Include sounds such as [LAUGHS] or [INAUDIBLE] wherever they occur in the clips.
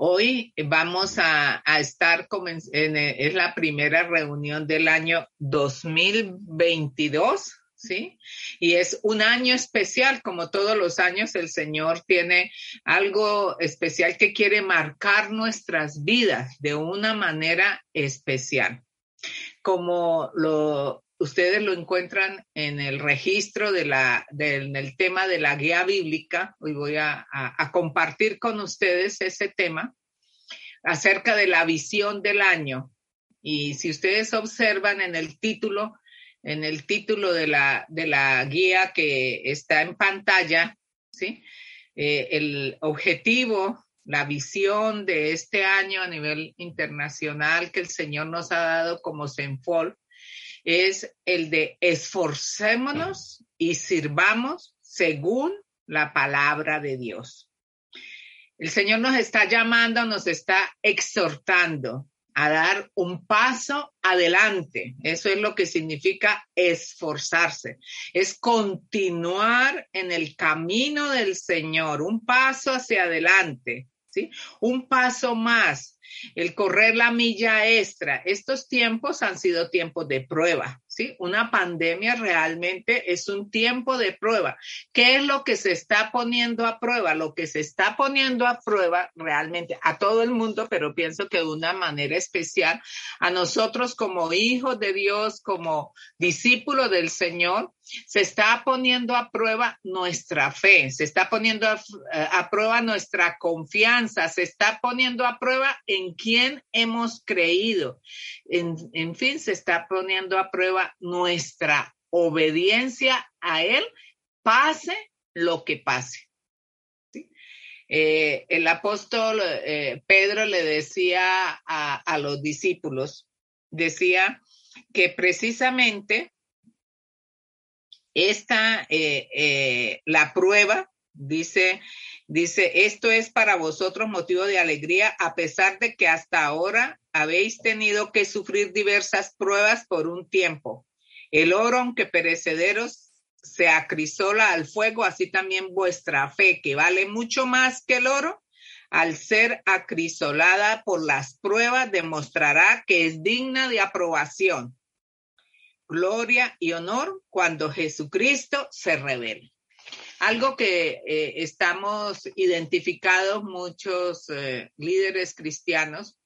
Hoy vamos a, estar, en, es la primera reunión del año 2022, ¿sí? Y es un año especial, como todos los años, el Señor tiene algo especial que quiere marcar nuestras vidas de una manera especial. Como lo, ustedes lo encuentran en el registro del tema de la guía bíblica. Hoy voy a, compartir con ustedes ese tema acerca de la visión del año. Y si ustedes observan en el título, en el título de la, guía que está en pantalla, ¿sí? Eh, el objetivo, la visión de este año a nivel internacional que el Señor nos ha dado como Senfol es el de esforcémonos y sirvamos según la palabra de Dios. El Señor nos está llamando, nos está exhortando a dar un paso adelante. Eso es lo que significa esforzarse. Es continuar en el camino del Señor, un paso hacia adelante, ¿sí? Un paso más el correr la milla extra. Estos tiempos han sido tiempos de prueba, Una pandemia realmente es un tiempo de prueba. ¿Qué es lo que se está poniendo a prueba? Lo que se está poniendo a prueba realmente a todo el mundo, pero pienso que de una manera especial a nosotros como hijos de Dios, como discípulos del Señor, se está poniendo a prueba nuestra fe, se está poniendo a, prueba nuestra confianza, se está poniendo a prueba en quién hemos creído. En, fin, se está poniendo a prueba nuestra obediencia a Él, pase lo que pase. Eh, el apóstol eh, Pedro le decía a, los discípulos, decía que precisamente esta, eh, la prueba, dice Dice, esto es para vosotros motivo de alegría, a pesar de que hasta ahora habéis tenido que sufrir diversas pruebas por un tiempo. El oro, aunque perecederos, se acrisola al fuego, así también vuestra fe, que vale mucho más que el oro, al ser acrisolada por las pruebas, demostrará que es digna de aprobación, gloria y honor cuando Jesucristo se revele. Algo que eh, estamos identificados muchos eh, líderes cristianos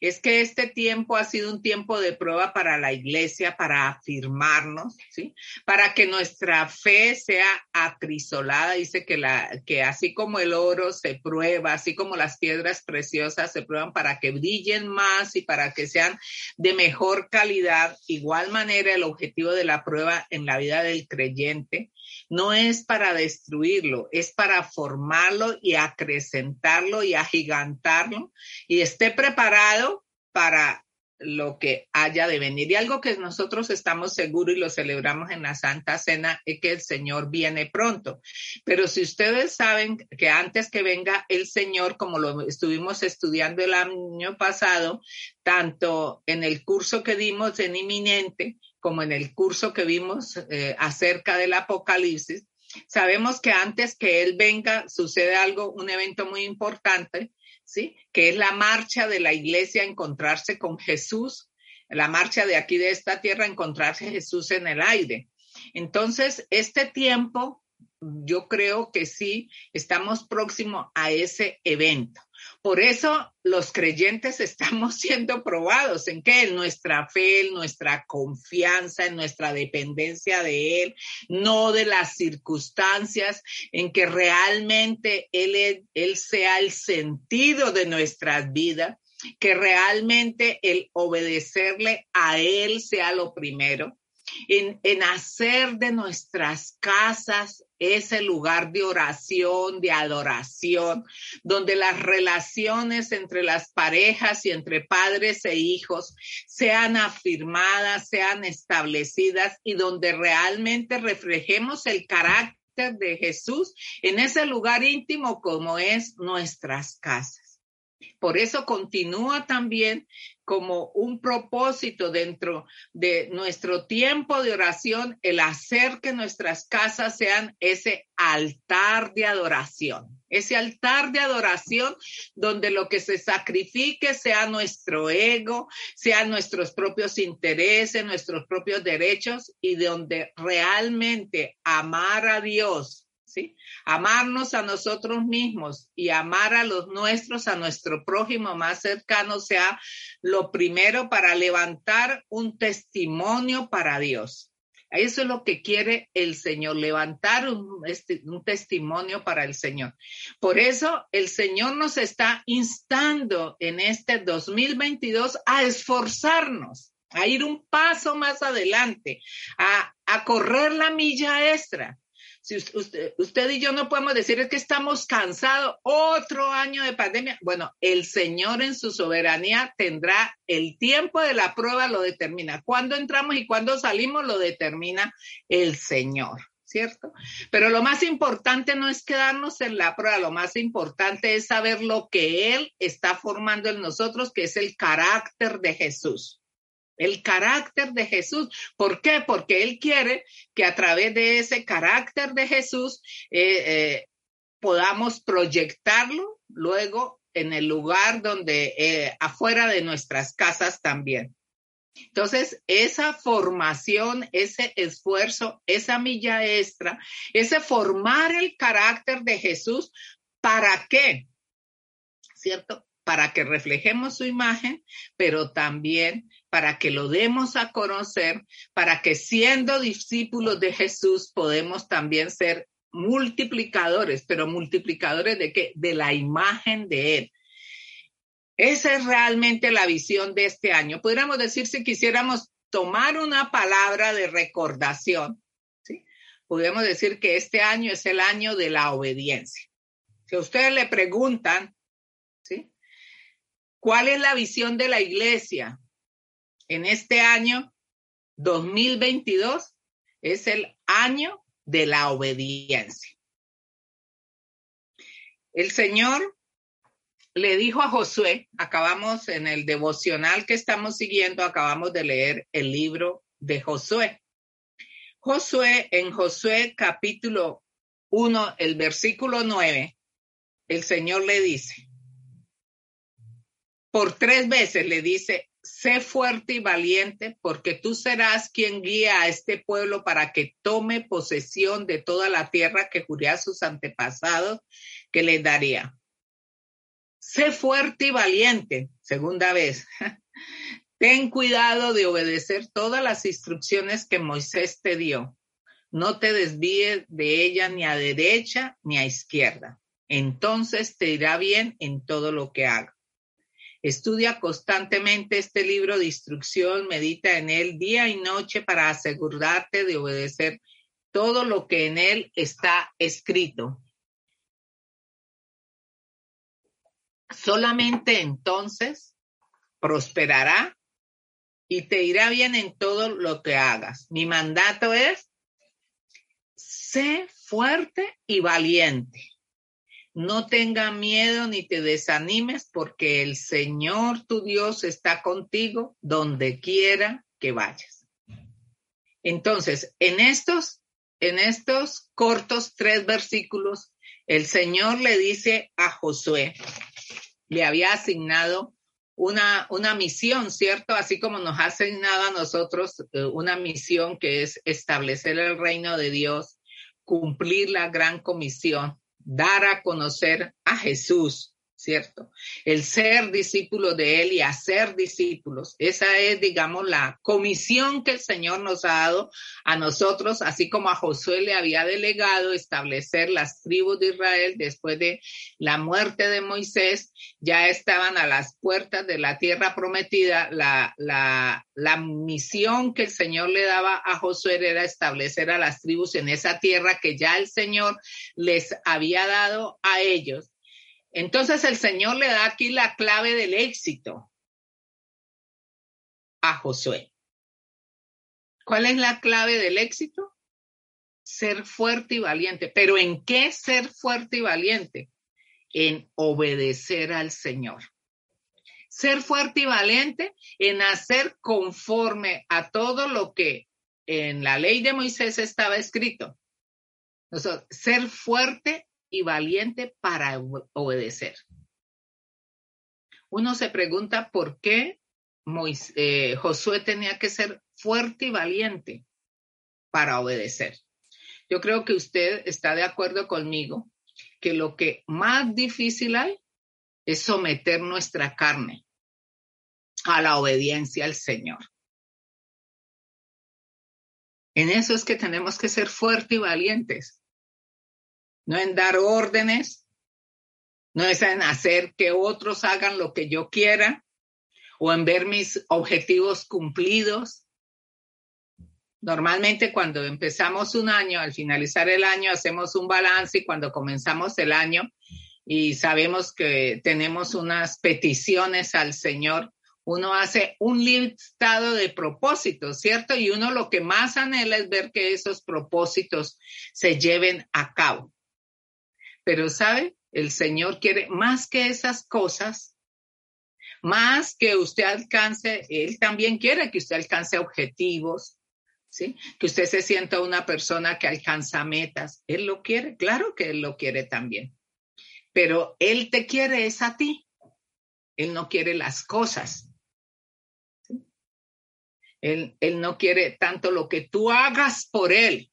es que este tiempo ha sido un tiempo de prueba para la iglesia, para afirmarnos, ¿sí? Para que nuestra fe sea acrisolada. Dice que, la, que así como el oro se prueba, así como las piedras preciosas se prueban para que brillen más y para que sean de mejor calidad, igual manera el objetivo de la prueba en la vida del creyente no es para destruirlo, es para formarlo y acrecentarlo y agigantarlo y esté preparado para lo que haya de venir. Y algo que nosotros estamos seguros y lo celebramos en la Santa Cena es que el Señor viene pronto. Pero si ustedes saben que antes que venga el Señor, como lo estuvimos estudiando el año pasado, tanto en el curso que dimos en inminente, como en el curso que vimos eh, acerca del Apocalipsis, sabemos que antes que Él venga sucede algo, un evento muy importante, ¿sí? Que es la marcha de la iglesia a encontrarse con Jesús, la marcha de aquí de esta tierra a encontrarse Jesús en el aire. Entonces, este tiempo, yo creo que sí, estamos próximos a ese evento. Por eso los creyentes [LAUGHS] estamos siendo probados en que en nuestra fe, en nuestra confianza, en nuestra dependencia de Él, no de las circunstancias, en que realmente Él, Él sea el sentido de nuestras vidas, que realmente el obedecerle a Él sea lo primero en, hacer de nuestras casas ese lugar de oración, de adoración, donde las relaciones entre las parejas y entre padres e hijos sean afirmadas, sean establecidas y donde realmente reflejemos el carácter de Jesús en ese lugar íntimo como es nuestras casas. Por eso continúa también como un propósito dentro de nuestro tiempo de oración el hacer que nuestras casas sean ese altar de adoración, ese altar de adoración donde lo que se sacrifique sea nuestro ego, sean nuestros propios intereses, nuestros propios derechos y donde realmente amar a Dios Amarnos a nosotros mismos y amar a los nuestros, a nuestro prójimo más cercano, sea lo primero para levantar un testimonio para Dios. Eso es lo que quiere el Señor, levantar un, este, un, testimonio para el Señor. Por eso el Señor nos está instando en este 2022 a esforzarnos, a ir un paso más adelante, a, a correr la milla extra si usted, y yo no podemos decir es que estamos cansados, otro año de pandemia. Bueno, el Señor en su soberanía tendrá el tiempo de la prueba, lo determina. Cuándo entramos y cuándo salimos, lo determina el Señor. ¿Cierto? Pero lo más importante no es quedarnos en la prueba, lo más importante es saber lo que Él está formando en nosotros, que es el carácter de Jesús el carácter de Jesús. ¿Por qué? Porque Él quiere que a través de ese carácter de Jesús eh, eh, podamos proyectarlo luego en el lugar donde, eh, afuera de nuestras casas también. Entonces, esa formación, ese esfuerzo, esa milla extra, ese formar el carácter de Jesús, ¿para qué? ¿Cierto? Para que reflejemos su imagen, pero también para que lo demos a conocer, para que siendo discípulos de Jesús podemos también ser multiplicadores, pero multiplicadores de qué? De la imagen de Él. Esa es realmente la visión de este año. Podríamos decir si quisiéramos tomar una palabra de recordación, ¿sí? Podríamos decir que este año es el año de la obediencia. Si ustedes le preguntan, ¿sí? ¿Cuál es la visión de la iglesia? En este año 2022 es el año de la obediencia. El Señor le dijo a Josué, acabamos en el devocional que estamos siguiendo, acabamos de leer el libro de Josué. Josué, en Josué capítulo 1, el versículo 9, el Señor le dice, por tres veces le dice, sé fuerte y valiente, porque tú serás quien guía a este pueblo para que tome posesión de toda la tierra que juré a sus antepasados que les daría. Sé fuerte y valiente, segunda vez. [LAUGHS] Ten cuidado de obedecer todas las instrucciones que Moisés te dio. No te desvíes de ella ni a derecha ni a izquierda. Entonces te irá bien en todo lo que hagas. Estudia constantemente este libro de instrucción, medita en él día y noche para asegurarte de obedecer todo lo que en él está escrito. Solamente entonces prosperará y te irá bien en todo lo que hagas. Mi mandato es, sé fuerte y valiente no tenga miedo ni te desanimes porque el Señor tu Dios está contigo donde quiera que vayas. Entonces, en estos, en estos cortos tres versículos, el Señor le dice a Josué, le había asignado una, una misión, ¿cierto? Así como nos ha asignado a nosotros eh, una misión que es establecer el reino de Dios, cumplir la gran comisión dar a conocer a Jesús ¿cierto? El ser discípulo de Él y hacer discípulos. Esa es, digamos, la comisión que el Señor nos ha dado a nosotros, así como a Josué le había delegado establecer las tribus de Israel después de la muerte de Moisés, ya estaban a las puertas de la tierra prometida. La, la, la misión que el Señor le daba a Josué era establecer a las tribus en esa tierra que ya el Señor les había dado a ellos entonces el Señor le da aquí la clave del éxito a Josué. ¿Cuál es la clave del éxito? Ser fuerte y valiente. ¿Pero en qué ser fuerte y valiente? en obedecer al Señor. Ser fuerte y valiente en hacer conforme a todo lo que en la ley de Moisés estaba escrito. ser fuerte y valiente para obedecer. Uno se pregunta por qué eh, Josué tenía que ser fuerte y valiente para obedecer. Yo creo que usted está de acuerdo conmigo que lo que más difícil hay es someter nuestra carne a la obediencia al Señor. En eso es que tenemos que ser fuertes y valientes, no en dar órdenes, no es en hacer que otros hagan lo que yo quiera o en ver mis objetivos cumplidos, Normalmente cuando empezamos un año, al finalizar el año, hacemos un balance y cuando comenzamos el año y sabemos que tenemos unas peticiones al Señor, uno hace un listado de propósitos, ¿cierto? Y uno lo que más anhela es ver que esos propósitos se lleven a cabo. Pero, ¿sabe? El Señor quiere más que esas cosas, más que usted alcance, Él también quiere que usted alcance objetivos, que usted se sienta una persona que alcanza metas. Él lo quiere, claro que él lo quiere también. Pero él te quiere es a ti. Él no quiere las cosas. Él, él no quiere tanto lo que tú hagas por él.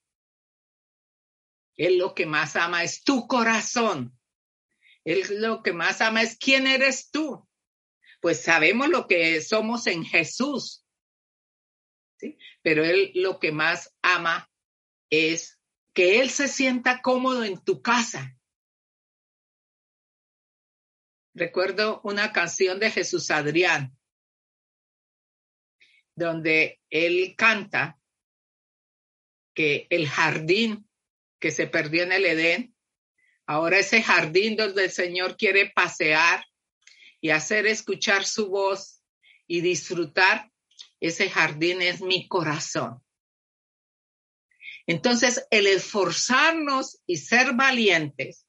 Él lo que más ama es tu corazón. Él lo que más ama es quién eres tú. Pues sabemos lo que somos en Jesús pero él lo que más ama es que él se sienta cómodo en tu casa. Recuerdo una canción de Jesús Adrián, donde él canta que el jardín que se perdió en el Edén, ahora ese jardín donde el Señor quiere pasear y hacer escuchar su voz y disfrutar, ese jardín es mi corazón. Entonces, el esforzarnos y ser valientes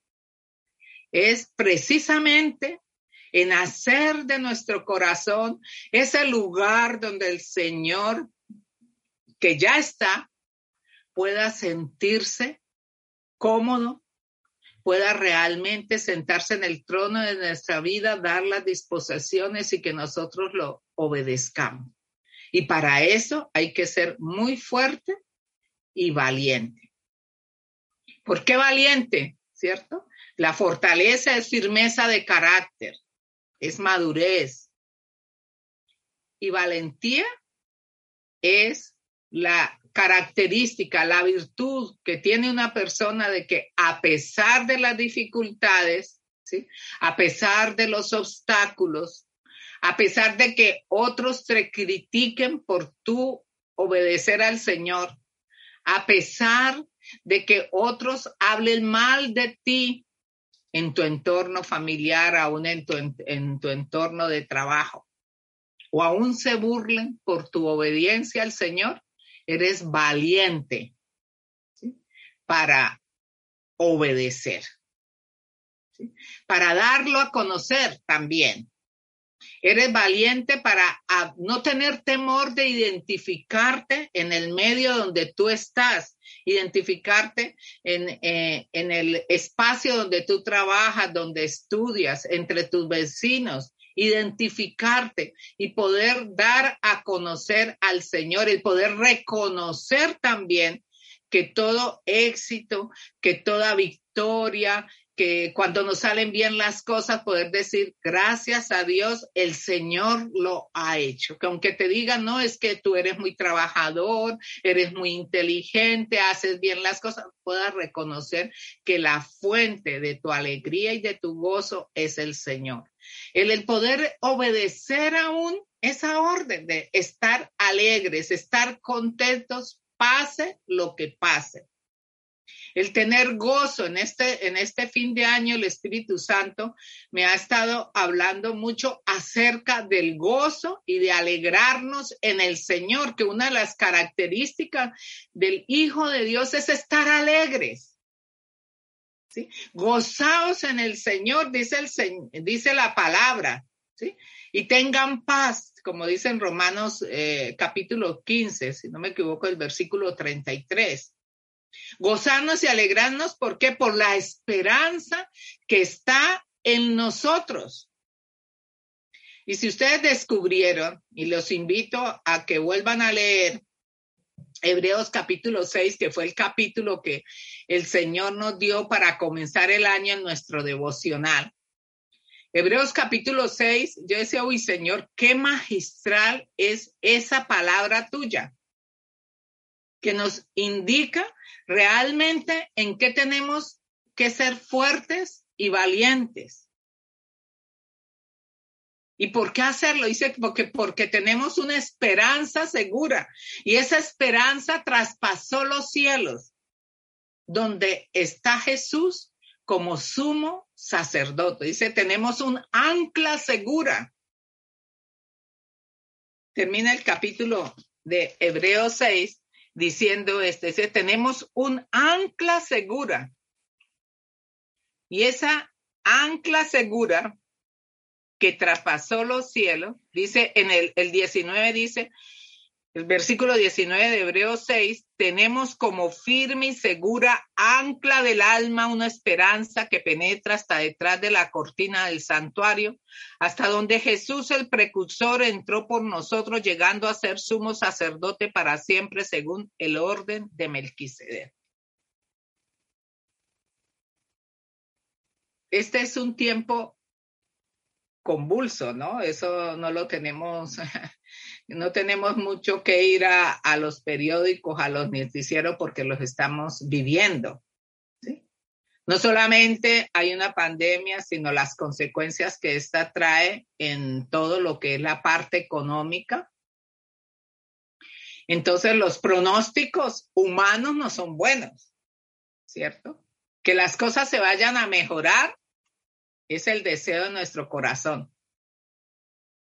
es precisamente en hacer de nuestro corazón ese lugar donde el Señor, que ya está, pueda sentirse cómodo, pueda realmente sentarse en el trono de nuestra vida, dar las disposiciones y que nosotros lo obedezcamos. Y para eso hay que ser muy fuerte y valiente. ¿Por qué valiente? ¿Cierto? La fortaleza es firmeza de carácter, es madurez. Y valentía es la característica, la virtud que tiene una persona de que a pesar de las dificultades, ¿sí? a pesar de los obstáculos, a pesar de que otros te critiquen por tu obedecer al Señor, a pesar de que otros hablen mal de ti en tu entorno familiar, aún en tu, en tu entorno de trabajo, o aún se burlen por tu obediencia al Señor, eres valiente para obedecer, para darlo a conocer también. Eres valiente para no tener temor de identificarte en el medio donde tú estás, identificarte en, eh, en el espacio donde tú trabajas, donde estudias, entre tus vecinos, identificarte y poder dar a conocer al Señor y poder reconocer también que todo éxito, que toda victoria, que cuando nos salen bien las cosas, poder decir, gracias a Dios, el Señor lo ha hecho. Que aunque te digan, no, es que tú eres muy trabajador, eres muy inteligente, haces bien las cosas, puedas reconocer que la fuente de tu alegría y de tu gozo es el Señor. El, el poder obedecer aún esa orden de estar alegres, estar contentos, pase lo que pase el tener gozo en este, en este fin de año, el Espíritu Santo me ha estado hablando mucho acerca del gozo y de alegrarnos en el Señor, que una de las características del Hijo de Dios es estar alegres. ¿sí? Gozaos en el Señor, dice, el, dice la palabra, ¿sí? Y tengan paz, como dice en Romanos eh, capítulo 15, si no me equivoco, el versículo 33. Gozarnos y alegrarnos, ¿por qué? Por la esperanza que está en nosotros. Y si ustedes descubrieron, y los invito a que vuelvan a leer Hebreos capítulo 6, que fue el capítulo que el Señor nos dio para comenzar el año en nuestro devocional. Hebreos capítulo 6, yo decía, uy Señor, qué magistral es esa palabra tuya, que nos indica realmente en qué tenemos que ser fuertes y valientes. ¿Y por qué hacerlo? Dice porque, porque tenemos una esperanza segura y esa esperanza traspasó los cielos, donde está Jesús como sumo sacerdote. Dice, tenemos un ancla segura. Termina el capítulo de Hebreos 6 diciendo este, tenemos un ancla segura. Y esa ancla segura que traspasó los cielos, dice en el, el 19, dice, el versículo 19 de Hebreos 6, tenemos como firme y segura ancla del alma una esperanza que penetra hasta detrás de la cortina del santuario, hasta donde Jesús el precursor entró por nosotros, llegando a ser sumo sacerdote para siempre según el orden de Melquisedec. Este es un tiempo convulso, ¿no? Eso no lo tenemos [LAUGHS] no tenemos mucho que ir a, los periódicos, a los noticieros, porque los estamos viviendo. No solamente hay una pandemia, sino las consecuencias que esta trae en todo lo que es la parte económica. Entonces, los pronósticos humanos no son buenos, ¿cierto? Que las cosas se vayan a mejorar es el deseo de nuestro corazón.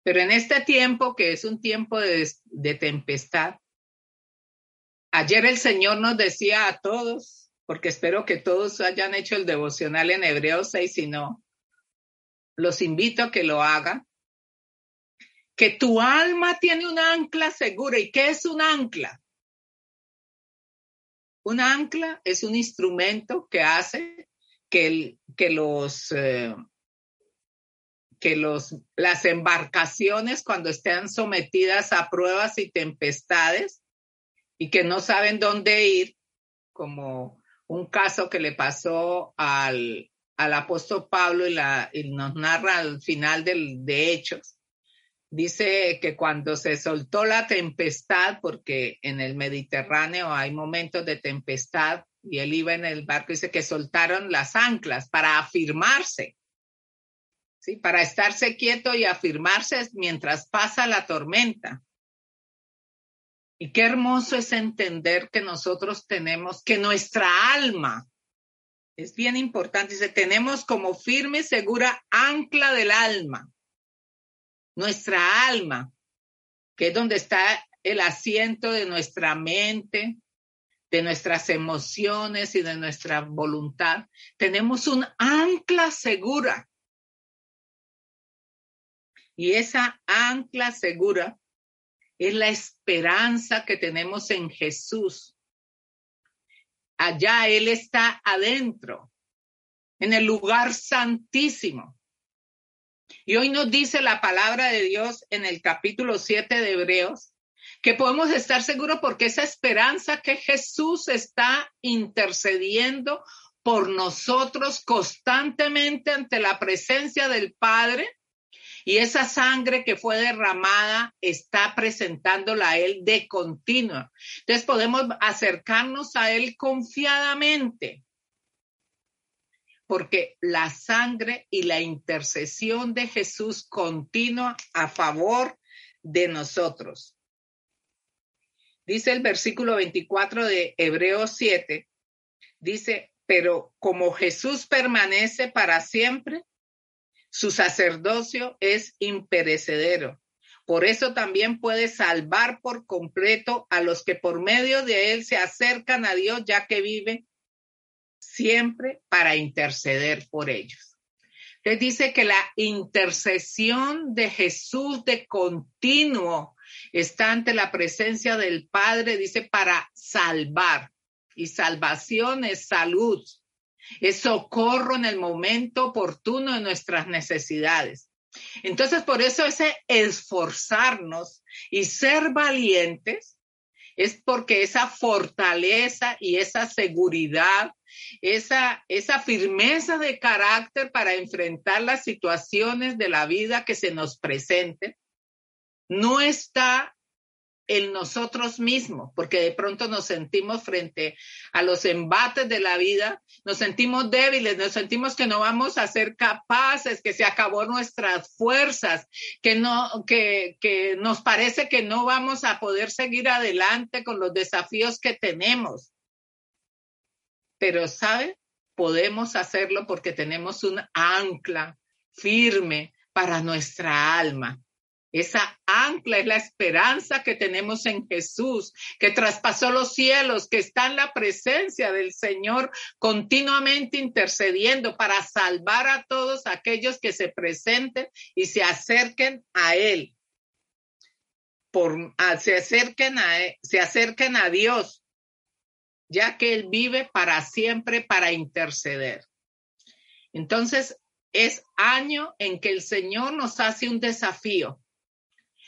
Pero en este tiempo, que es un tiempo de, tempestad, ayer el Señor nos decía a todos, porque espero que todos hayan hecho el devocional en Hebreos 6, si no, los invito a que lo hagan, que tu alma tiene un ancla segura. ¿Y qué es un ancla? Un ancla es un instrumento que hace que, que los, eh, que los, las embarcaciones cuando estén sometidas a pruebas y tempestades y que no saben dónde ir, como un caso que le pasó al, al apóstol Pablo y, la, y nos narra al final del, de Hechos. Dice que cuando se soltó la tempestad, porque en el Mediterráneo hay momentos de tempestad, y él iba en el barco, dice que soltaron las anclas para afirmarse para estarse quieto y afirmarse mientras pasa la tormenta. Y qué hermoso es entender que nosotros tenemos, que nuestra alma, es bien importante, dice, tenemos como firme y segura ancla del alma, nuestra alma, que es donde está el asiento de nuestra mente, de nuestras emociones y de nuestra voluntad. Tenemos un ancla segura y esa ancla segura es la esperanza que tenemos en Jesús. Allá Él está adentro, en el lugar santísimo. Y hoy nos dice la palabra de Dios en el capítulo 7 de Hebreos que podemos estar seguros porque esa esperanza que Jesús está intercediendo por nosotros constantemente ante la presencia del Padre y esa sangre que fue derramada está presentándola a Él de continuo. Entonces podemos acercarnos a Él confiadamente, porque la sangre y la intercesión de Jesús continúa a favor de nosotros. Dice el versículo 24 de Hebreos 7, dice, pero como Jesús permanece para siempre, su sacerdocio es imperecedero. Por eso también puede salvar por completo a los que por medio de él se acercan a Dios, ya que vive siempre para interceder por ellos. Entonces dice que la intercesión de Jesús de continuo está ante la presencia del Padre, dice, para salvar. Y salvación es salud, es socorro en el momento oportuno de nuestras necesidades. Entonces, por eso ese esforzarnos y ser valientes es porque esa fortaleza y esa seguridad, esa, esa firmeza de carácter para enfrentar las situaciones de la vida que se nos presenten, no está en nosotros mismos, porque de pronto nos sentimos frente a los embates de la vida, nos sentimos débiles, nos sentimos que no vamos a ser capaces, que se acabó nuestras fuerzas, que no, que, que nos parece que no vamos a poder seguir adelante con los desafíos que tenemos. Pero, ¿sabe? Podemos hacerlo porque tenemos un ancla firme para nuestra alma esa ancla es la esperanza que tenemos en Jesús, que traspasó los cielos, que está en la presencia del Señor continuamente intercediendo para salvar a todos aquellos que se presenten y se acerquen a Él. Por, se, acerquen a, se acerquen a Dios, ya que Él vive para siempre para interceder. Entonces, es año en que el Señor nos hace un desafío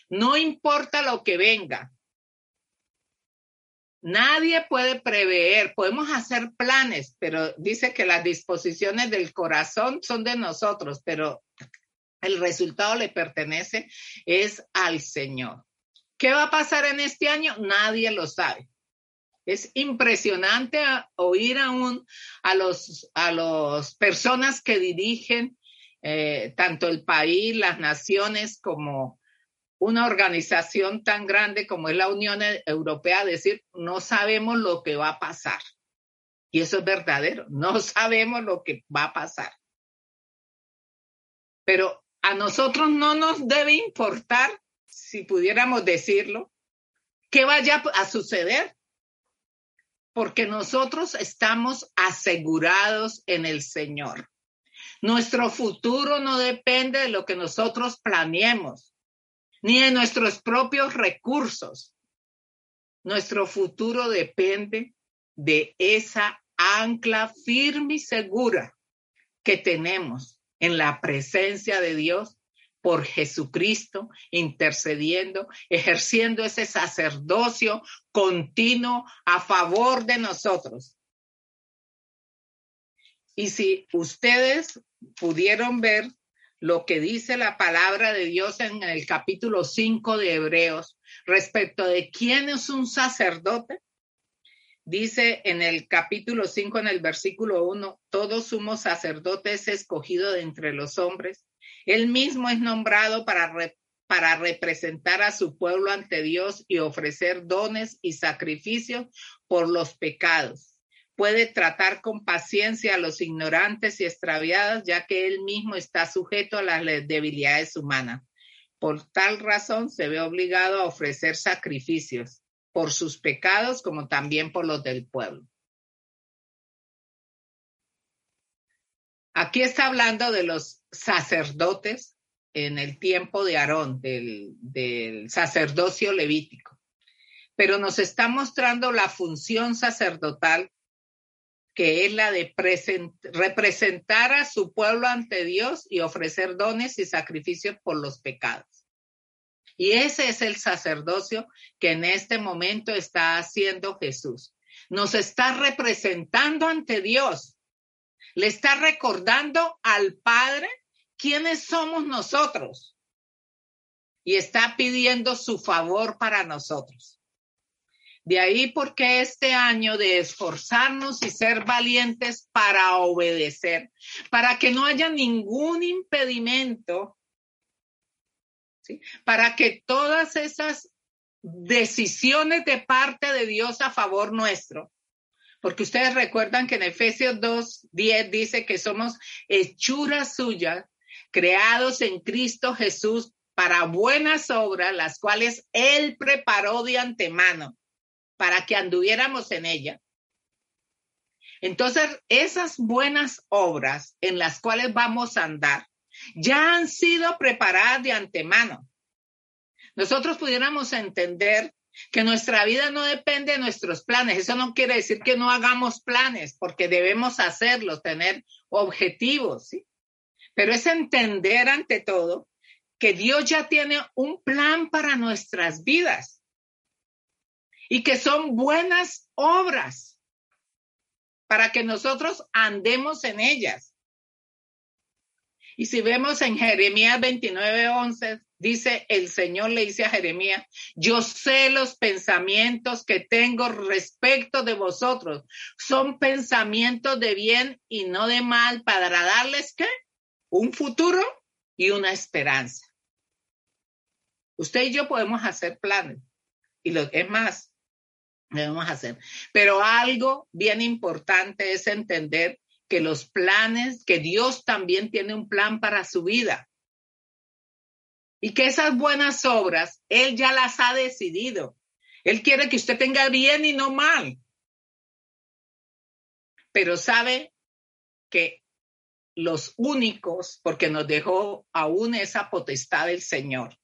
no importa lo que venga. Nadie puede prever, podemos hacer planes, pero dice que las disposiciones del corazón son de nosotros, pero el resultado le pertenece es al Señor. ¿Qué va a pasar en este año? Nadie lo sabe. Es impresionante oír aún a los a las personas que dirigen eh, tanto el país, las naciones como una organización tan grande como es la Unión Europea decir, no sabemos lo que va a pasar. Y eso es verdadero, [LAUGHS] no sabemos lo que va a pasar. Pero a nosotros no nos debe importar, si pudiéramos decirlo, qué vaya a suceder, porque nosotros estamos asegurados en el Señor. Nuestro futuro no depende de lo que nosotros planeemos ni de nuestros propios recursos. Nuestro futuro depende de esa ancla firme y segura que tenemos en la presencia de Dios por Jesucristo, intercediendo, ejerciendo ese sacerdocio continuo a favor de nosotros. Y si ustedes pudieron ver lo que dice la palabra de Dios en el capítulo 5 de Hebreos respecto de quién es un sacerdote. Dice en el capítulo 5, en el versículo 1, todo sumo sacerdote es escogido de entre los hombres. Él mismo es nombrado para, para representar a su pueblo ante Dios y ofrecer dones y sacrificios por los pecados puede tratar con paciencia a los ignorantes y extraviados, ya que él mismo está sujeto a las debilidades humanas. Por tal razón se ve obligado a ofrecer sacrificios por sus pecados como también por los del pueblo. Aquí está hablando de los sacerdotes en el tiempo de Aarón, del, sacerdocio levítico, pero nos está mostrando la función sacerdotal que es la de representar a su pueblo ante Dios y ofrecer dones y sacrificios por los pecados. Y ese es el sacerdocio que en este momento está haciendo Jesús. Nos está representando ante Dios. Le está recordando al Padre quiénes somos nosotros. Y está pidiendo su favor para nosotros. De ahí porque este año de esforzarnos y ser valientes para obedecer, para que no haya ningún impedimento, para que todas esas decisiones de parte de Dios a favor nuestro, porque ustedes recuerdan que en Efesios 2, 10 dice que somos hechuras suyas, creados en Cristo Jesús para buenas obras, las cuales Él preparó de antemano para que anduviéramos en ella. Entonces, esas buenas obras en las cuales vamos a andar ya han sido preparadas de antemano. Nosotros pudiéramos entender que nuestra vida no depende de nuestros planes. Eso no quiere decir que no hagamos planes, porque debemos hacerlos, tener objetivos, ¿sí? Pero es entender ante todo que Dios ya tiene un plan para nuestras vidas y que son buenas obras para que nosotros andemos en ellas. Y si vemos en Jeremías 29, 11, dice el Señor le dice a Jeremías, yo sé los pensamientos que tengo respecto de vosotros. Son pensamientos de bien y no de mal para darles? Un futuro y una esperanza. Usted y yo podemos hacer planes. Y lo es más, debemos hacer. Pero algo bien importante es entender que los planes, que Dios también tiene un plan para su vida. Y que esas buenas obras, Él ya las ha decidido. Él quiere que usted tenga bien y no mal. Pero sabe que los únicos, porque nos dejó aún esa potestad del Señor,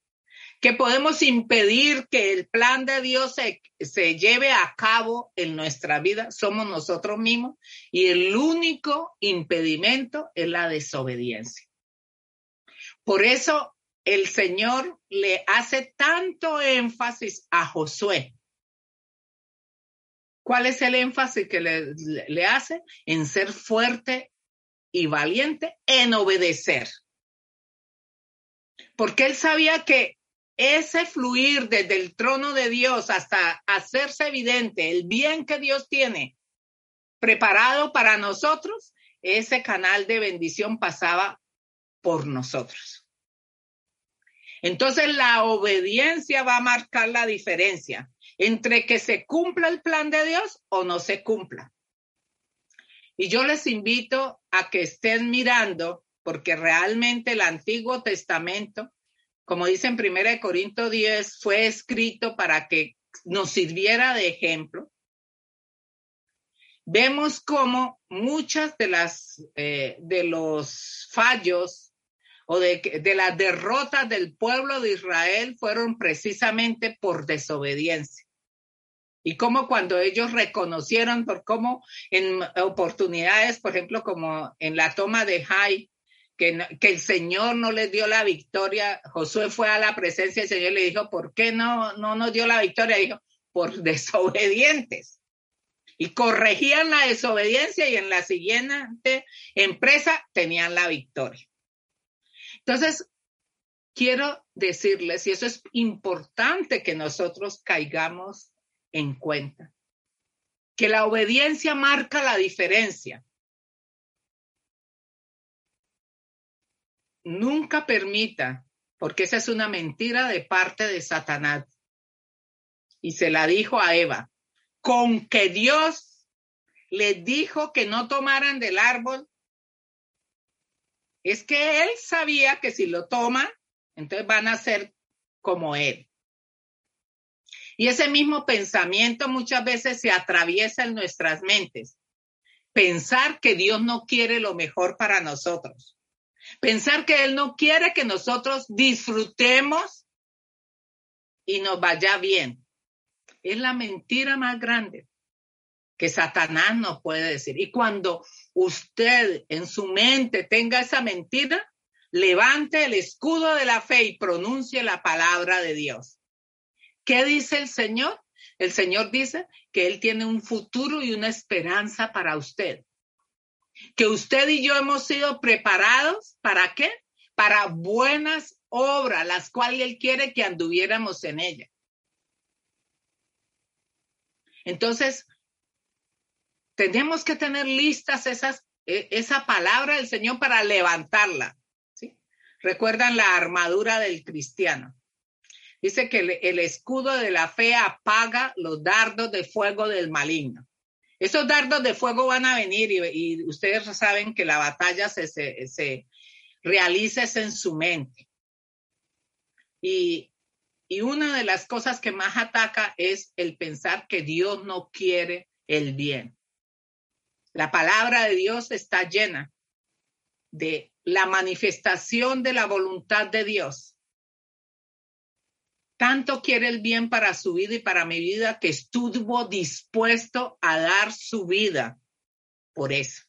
que podemos impedir que el plan de Dios se, se, lleve a cabo en nuestra vida somos nosotros mismos y el único impedimento es la desobediencia. Por eso el Señor le hace tanto énfasis a Josué. ¿Cuál es el énfasis que le, le hace? En ser fuerte y valiente, en obedecer. Porque él sabía que ese fluir desde el trono de Dios hasta hacerse evidente el bien que Dios tiene preparado para nosotros, ese canal de bendición pasaba por nosotros. Entonces la obediencia va a marcar la diferencia entre que se cumpla el plan de Dios o no se cumpla. Y yo les invito a que estén mirando, porque realmente el Antiguo Testamento como dice en 1 Corinto 10, fue escrito para que nos sirviera de ejemplo. Vemos cómo muchas de las eh, de los fallos o de, de las derrotas del pueblo de Israel fueron precisamente por desobediencia. Y como cuando ellos reconocieron por cómo en oportunidades, por ejemplo, como en la toma de Jai, que, el Señor no les dio la victoria. Josué fue a la presencia del Señor y le dijo, ¿por qué no, no nos dio la victoria? Dijo, por [LAUGHS] desobedientes. Y corregían la desobediencia y en la siguiente empresa tenían la victoria. Entonces, quiero decirles, y eso es importante que nosotros caigamos en cuenta, que la obediencia marca la diferencia. Nunca permita, porque esa es una mentira de parte de Satanás. Y se la dijo a Eva, con que Dios les dijo que no tomaran del árbol, es que él sabía que si lo toman, entonces van a ser como él. Y ese mismo pensamiento muchas veces se atraviesa en nuestras mentes. Pensar que Dios no quiere lo mejor para nosotros. Pensar que Él no quiere que nosotros disfrutemos y nos vaya bien. Es la mentira más grande que Satanás nos puede decir. Y cuando usted en su mente tenga esa mentira, levante el escudo de la fe y pronuncie la palabra de Dios. ¿Qué dice el Señor? El Señor dice que Él tiene un futuro y una esperanza para usted que usted y yo hemos sido preparados para qué? Para buenas obras, las cuales Él quiere que anduviéramos en ella. Entonces, tenemos que tener listas esas, e, esa palabra del Señor para levantarla. ¿sí? Recuerdan la armadura del cristiano. Dice que el, el escudo de la fe apaga los dardos de fuego del maligno. Esos dardos de fuego van a venir y, ustedes saben que la batalla se, se, realiza en su mente. Y, y una de las cosas que más ataca es el pensar que Dios no quiere el bien. La palabra de Dios está llena de la manifestación de la voluntad de Dios. Tanto quiere el bien para su vida y para mi vida que estuvo dispuesto a dar su vida por eso.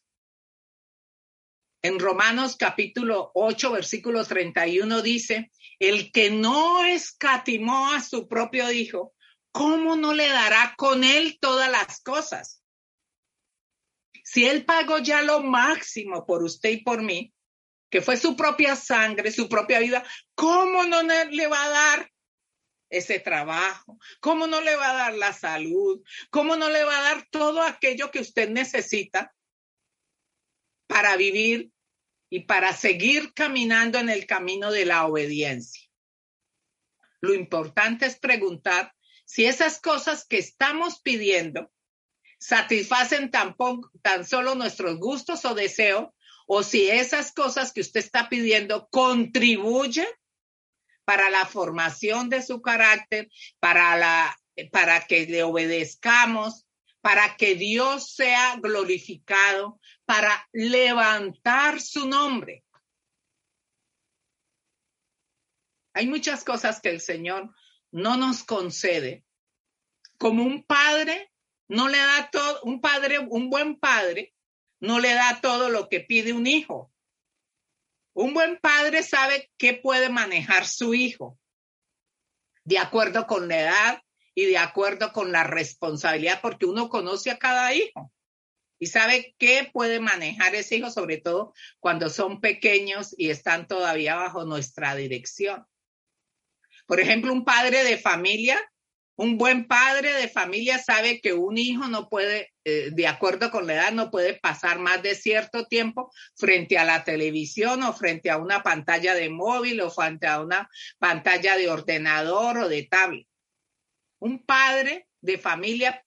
En Romanos capítulo 8, versículo 31 dice, el que no escatimó a su propio hijo, ¿cómo no le dará con él todas las cosas? Si él pagó ya lo máximo por usted y por mí, que fue su propia sangre, su propia vida, ¿cómo no le va a dar ese trabajo? ¿Cómo no le va a dar la salud? ¿Cómo no le va a dar todo aquello que usted necesita para vivir y para seguir caminando en el camino de la obediencia? Lo importante es preguntar si esas cosas que estamos pidiendo satisfacen tan, tan solo nuestros gustos o deseos o si esas cosas que usted está pidiendo contribuyen para la formación de su carácter, para, la, para que le obedezcamos, para que Dios sea glorificado, para levantar su nombre. Hay muchas cosas que el Señor no nos concede. Como un padre no le da todo, un padre, un buen padre no le da todo lo que pide un hijo. Un buen padre sabe qué puede manejar su hijo de acuerdo con la edad y de acuerdo con la responsabilidad, porque uno conoce a cada hijo y sabe qué puede manejar ese hijo, sobre todo cuando son pequeños y están todavía bajo nuestra dirección. Por ejemplo, un padre de familia un buen padre de familia sabe que un hijo no puede, eh, de acuerdo con la edad, no puede pasar más de cierto tiempo frente a la televisión o frente a una pantalla de móvil o frente a una pantalla de ordenador o de tablet. Un padre de familia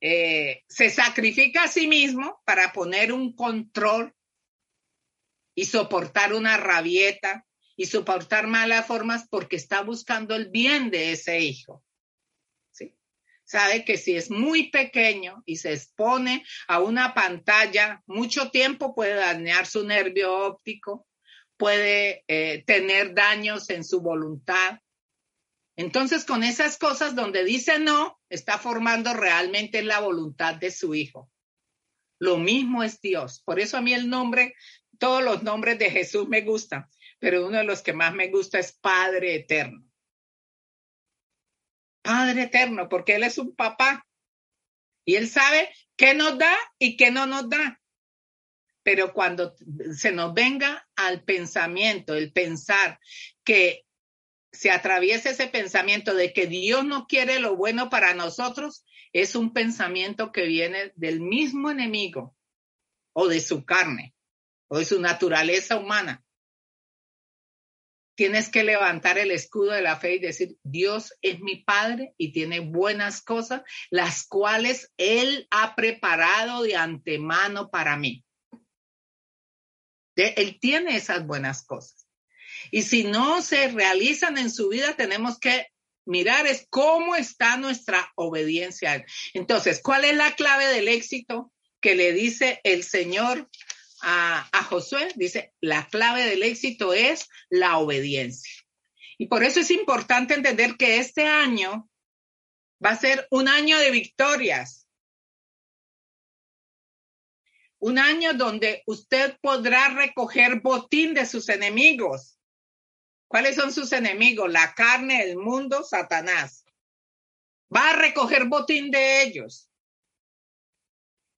eh, se sacrifica a sí mismo para poner un control y soportar una rabieta y soportar malas formas porque está buscando el bien de ese hijo. ¿sí? Sabe que si es muy pequeño y se expone a una pantalla mucho tiempo puede dañar su nervio óptico, puede eh, tener daños en su voluntad. Entonces, con esas cosas donde dice no, está formando realmente la voluntad de su hijo. Lo mismo es Dios. Por eso a mí el nombre, todos los nombres de Jesús me gustan, pero uno de los que más me gusta es Padre Eterno. Padre Eterno, porque Él es un papá y Él sabe qué nos da y qué no nos da. Pero cuando se nos venga al pensamiento, el pensar que se atraviesa ese pensamiento de que Dios no quiere lo bueno para nosotros, es un pensamiento que viene del mismo enemigo o de su carne o de su naturaleza humana tienes que levantar el escudo de la fe y decir, Dios es mi Padre y tiene buenas cosas, las cuales Él ha preparado de antemano para mí. Él tiene esas buenas cosas. Y si no se realizan en su vida, tenemos que mirar es cómo está nuestra obediencia. Entonces, ¿cuál es la clave del éxito que le dice el Señor a, Josué, dice, la clave del éxito es la obediencia. Y por eso es importante entender que este año va a ser un año de victorias. Un año donde usted podrá recoger botín de sus enemigos. ¿Cuáles son sus enemigos? La carne, el mundo, Satanás. Va a recoger botín de ellos.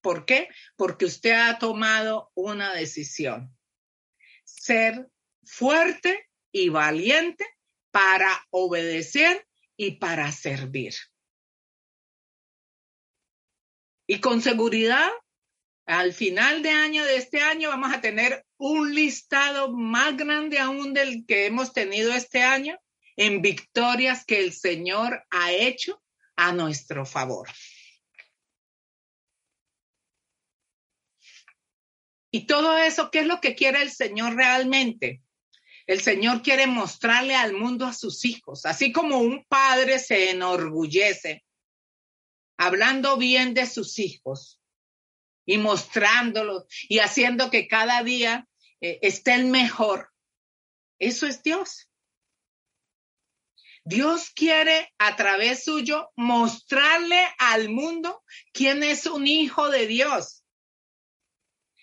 ¿Por qué? Porque usted ha tomado una decisión. Ser fuerte y valiente para obedecer y para servir. Y con seguridad, al final de año de este año vamos a tener un listado más grande aún del que hemos tenido este año en victorias que el Señor ha hecho a nuestro favor. Y todo eso, ¿qué es lo que quiere el Señor realmente? El Señor quiere mostrarle al mundo a sus hijos, así como un padre se enorgullece hablando bien de sus hijos. y mostrándolo y haciendo que cada día eh, esté el mejor. Eso es Dios. Dios quiere a través suyo mostrarle al mundo quién es un hijo de Dios.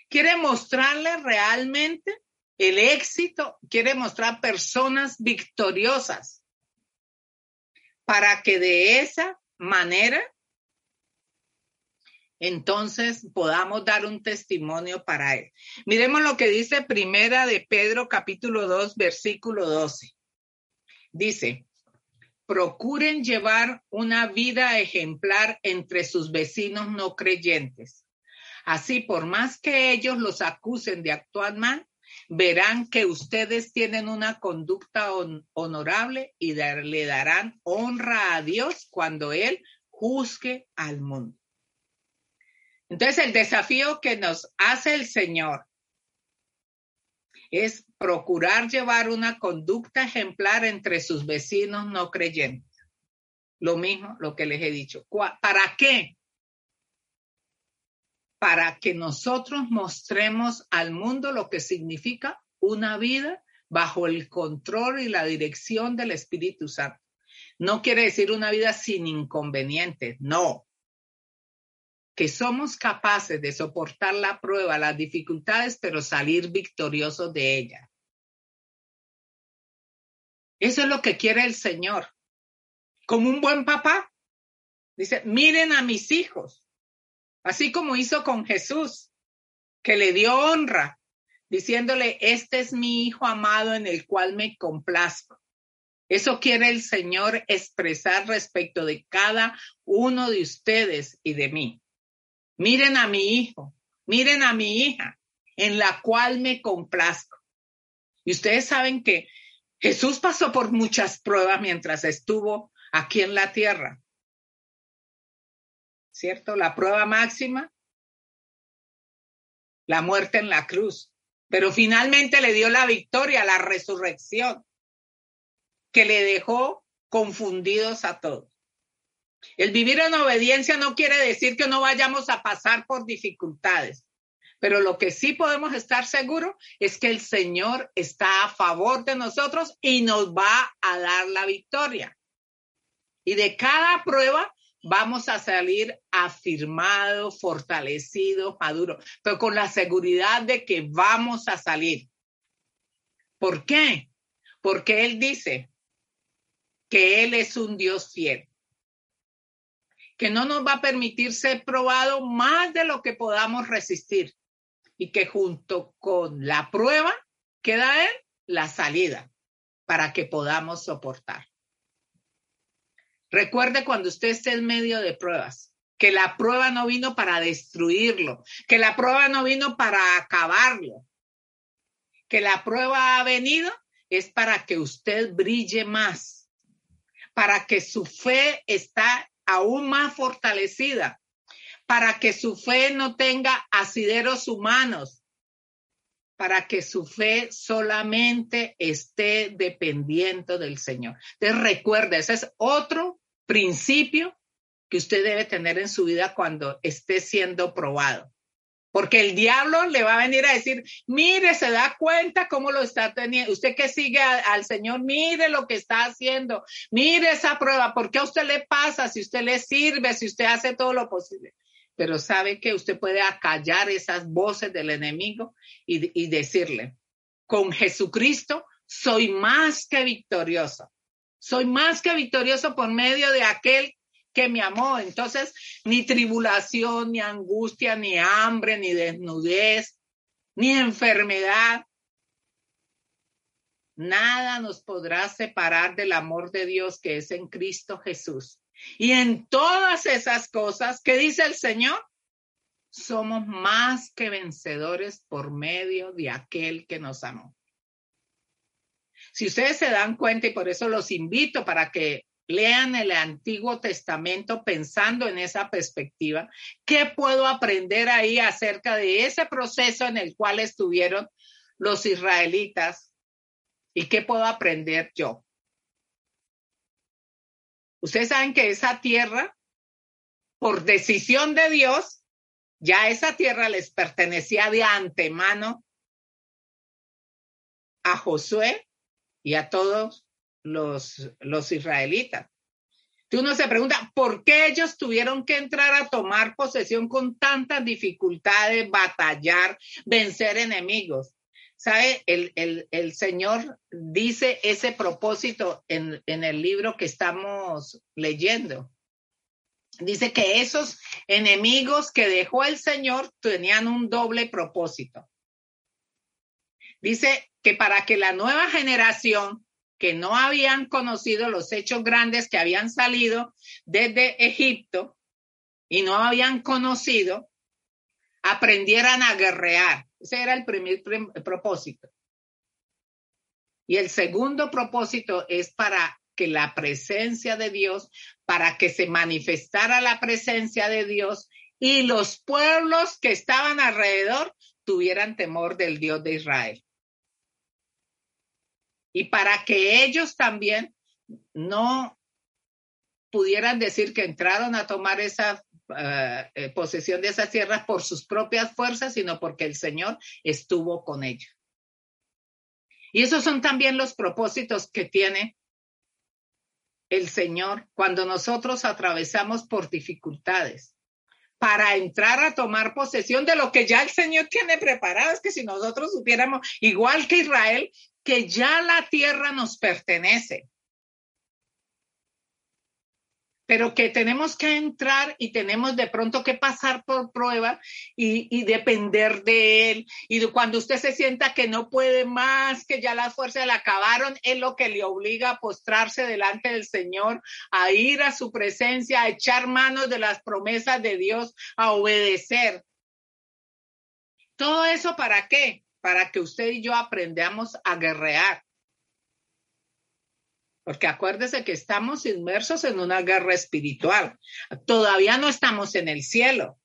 Quiere mostrarle realmente el éxito, quiere mostrar personas victoriosas para que de esa manera entonces podamos dar un testimonio para él. Miremos lo que dice Primera de Pedro capítulo 2 versículo 12. Dice, procuren llevar una vida ejemplar entre sus vecinos no creyentes. Así, por más que ellos los acusen de actuar mal, verán que ustedes tienen una conducta honorable y le darán honra a Dios cuando Él juzgue al mundo. Entonces, el desafío que nos hace el Señor es procurar llevar una conducta ejemplar entre sus vecinos no creyentes. Lo mismo, lo que les he dicho. ¿Para qué? Para que nosotros mostremos al mundo lo que significa una vida bajo el control y la dirección del Espíritu Santo. No quiere decir una vida sin inconvenientes, no que somos capaces de soportar la prueba, las dificultades, pero salir victoriosos de ella. Eso es lo que quiere el Señor. Como un buen papá. Dice, miren a mis hijos, así como hizo con Jesús, que le dio honra, diciéndole, este es mi hijo amado en el cual me complazco. Eso quiere el Señor expresar respecto de cada uno de ustedes y de mí. Miren a mi hijo, miren a mi hija, en la cual me complazco. Y ustedes saben que Jesús pasó por muchas pruebas mientras estuvo aquí en la tierra. ¿Cierto? La prueba máxima, la muerte en la cruz. Pero finalmente le dio la victoria, la resurrección, que le dejó confundidos a todos. El vivir en obediencia no quiere decir que no vayamos a pasar por dificultades, pero lo que sí podemos estar seguros es que el Señor está a favor de nosotros y nos va a dar la victoria. Y de cada prueba vamos a salir afirmados, fortalecidos, maduros, pero con la seguridad de que vamos a salir. ¿Por qué? Porque Él dice que Él es un Dios fiel que no nos va a permitir ser probado más de lo que podamos resistir y que junto con la prueba queda en la salida para que podamos soportar. Recuerde cuando usted esté en medio de pruebas, que la prueba no vino para destruirlo, que la prueba no vino para acabarlo, que la prueba ha venido es para que usted brille más, para que su fe está aún más fortalecida para que su fe no tenga asideros humanos, para que su fe solamente esté dependiendo del Señor. Entonces recuerda, ese es otro principio que usted debe tener en su vida cuando esté siendo probado. Porque el diablo le va a venir a decir, mire, se da cuenta cómo lo está teniendo. Usted que sigue al Señor, mire lo que está haciendo. Mire esa prueba. ¿Por qué a usted le pasa? Si usted le sirve, si usted hace todo lo posible. Pero sabe que usted puede acallar esas voces del enemigo y, y decirle, con Jesucristo soy más que victorioso. Soy más que victorioso por medio de aquel que me amó. Entonces, ni tribulación, ni angustia, ni hambre, ni desnudez, ni enfermedad, nada nos podrá separar del amor de Dios que es en Cristo Jesús. Y en todas esas cosas, ¿qué dice el Señor? Somos más que vencedores por medio de aquel que nos amó. Si ustedes se dan cuenta, y por eso los invito para que lean el Antiguo Testamento pensando en esa perspectiva. ¿Qué puedo aprender ahí acerca de ese proceso en el cual estuvieron los israelitas? ¿Y qué puedo aprender yo? Ustedes saben que esa tierra, por decisión de Dios, Ya esa tierra les pertenecía de antemano a Josué y a todos los, los israelitas. uno se pregunta, ¿por qué ellos tuvieron que entrar a tomar posesión con tantas dificultades, batallar, vencer enemigos? ¿Sabe? El, el, el Señor dice ese propósito en, en el libro que estamos leyendo. Dice que esos enemigos que dejó el Señor tenían un doble propósito. Dice que para que la nueva generación que no habían conocido los hechos grandes que habían salido desde Egipto y no habían conocido, aprendieran a guerrear. Ese era el primer propósito. Y el segundo propósito es para que la presencia de Dios, para que se manifestara la presencia de Dios y los pueblos que estaban alrededor tuvieran temor del Dios de Israel. Y para que ellos también no pudieran decir que entraron a tomar esa eh, eh, posesión de esas tierras por sus propias fuerzas, sino porque el Señor estuvo con ellos. Y esos son también los propósitos que tiene el Señor cuando nosotros atravesamos por dificultades para entrar a tomar posesión de lo que ya el Señor tiene preparado. Es que si nosotros supiéramos, igual que Israel, que ya la tierra nos pertenece pero que tenemos que entrar y tenemos de pronto que pasar por prueba y, depender de Él. Y cuando usted se sienta que no puede más, que ya las fuerzas le acabaron, es lo que le obliga a postrarse delante del Señor, a ir a su presencia, a echar manos de las promesas de Dios, a obedecer. Todo eso para qué? Para que usted y yo aprendamos a guerrear porque acuérdese que estamos inmersos en una guerra espiritual. Todavía no estamos en el cielo.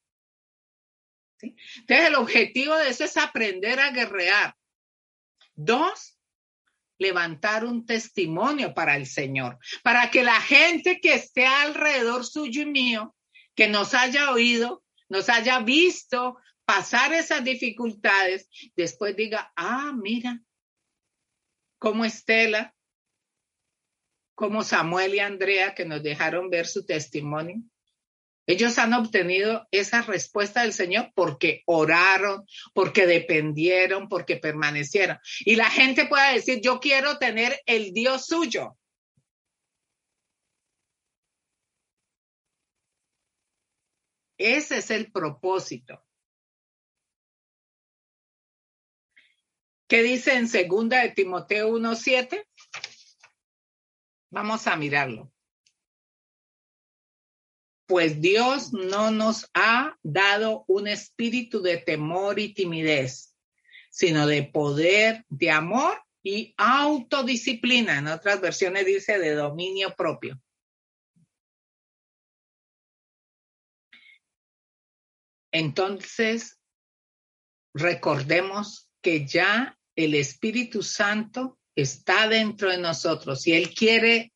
Entonces, el objetivo de eso es aprender a guerrear. Dos, levantar un testimonio para el Señor, para que la gente que esté alrededor suyo y mío, que nos haya oído, nos haya visto pasar esas dificultades, después diga, ah, mira, como Estela como Samuel y Andrea que nos dejaron ver su testimonio. Ellos han obtenido esa respuesta del Señor porque oraron, porque dependieron, porque permanecieron. Y la gente puede decir, yo quiero tener el Dios suyo. Ese es el propósito. ¿Qué dice en segunda de Timoteo 1.7? Vamos a mirarlo. Pues Dios no nos ha dado un espíritu de temor y timidez, sino de poder, de amor y autodisciplina. En otras versiones dice de dominio propio. Entonces, recordemos que ya el Espíritu Santo está dentro de nosotros y Él quiere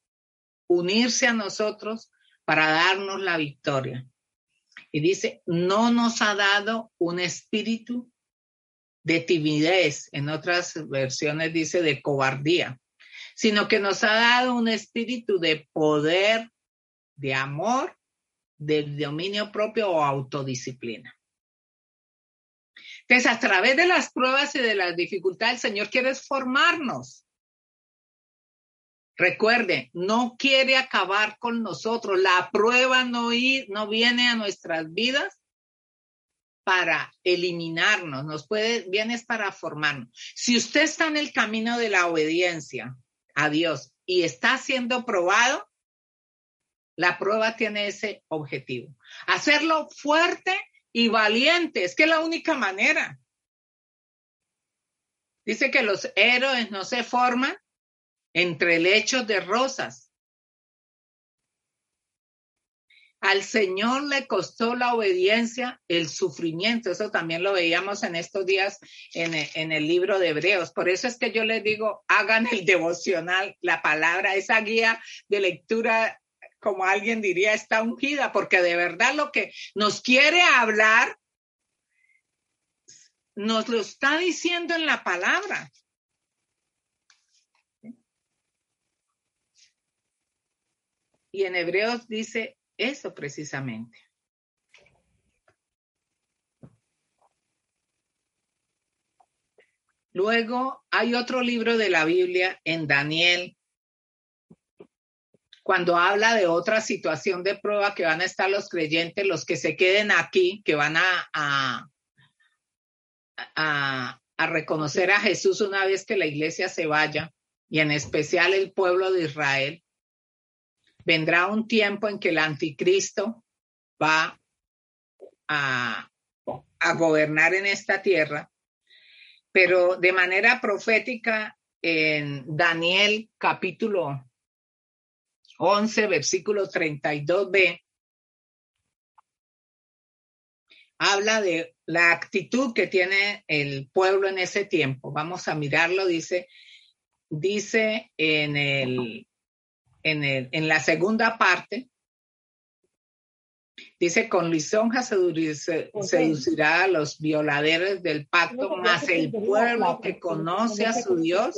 unirse a nosotros para darnos la victoria. Y dice, no nos ha dado un espíritu de timidez, en otras versiones dice de cobardía, sino que nos ha dado un espíritu de poder, de amor, de dominio propio o autodisciplina. Entonces, a través de las pruebas y de las dificultades, el Señor quiere formarnos. Recuerde, no quiere acabar con nosotros. La prueba no, no viene a nuestras vidas para eliminarnos, nos puede, viene para formarnos. Si usted está en el camino de la obediencia a Dios y está siendo probado, la prueba tiene ese objetivo. Hacerlo fuerte y valiente, es que es la única manera. Dice que los héroes no se forman entre lechos de rosas. Al Señor le costó la obediencia, el sufrimiento. Eso también lo veíamos en estos días en, el libro de Hebreos. Por eso es que yo les digo, hagan el devocional, la palabra, esa guía de lectura, como alguien diría, está ungida, porque de verdad lo que nos quiere hablar nos lo está diciendo en la palabra. Y en Hebreos dice eso precisamente. Luego hay otro libro de la Biblia en Daniel, cuando habla de otra situación de prueba que van a estar los creyentes, los que se queden aquí, que van a, a, reconocer a Jesús una vez que la iglesia se vaya, y en especial el pueblo de Israel, vendrá un tiempo en que el anticristo va a gobernar en esta tierra. Pero de manera profética en Daniel capítulo 11, versículo 32b, habla de la actitud que tiene el pueblo en ese tiempo. Vamos a mirarlo, dice, dice en, el, en, el, en la segunda parte, Dice, con lisonja seducirá a los violadores del pacto, más el pueblo que conoce a su Dios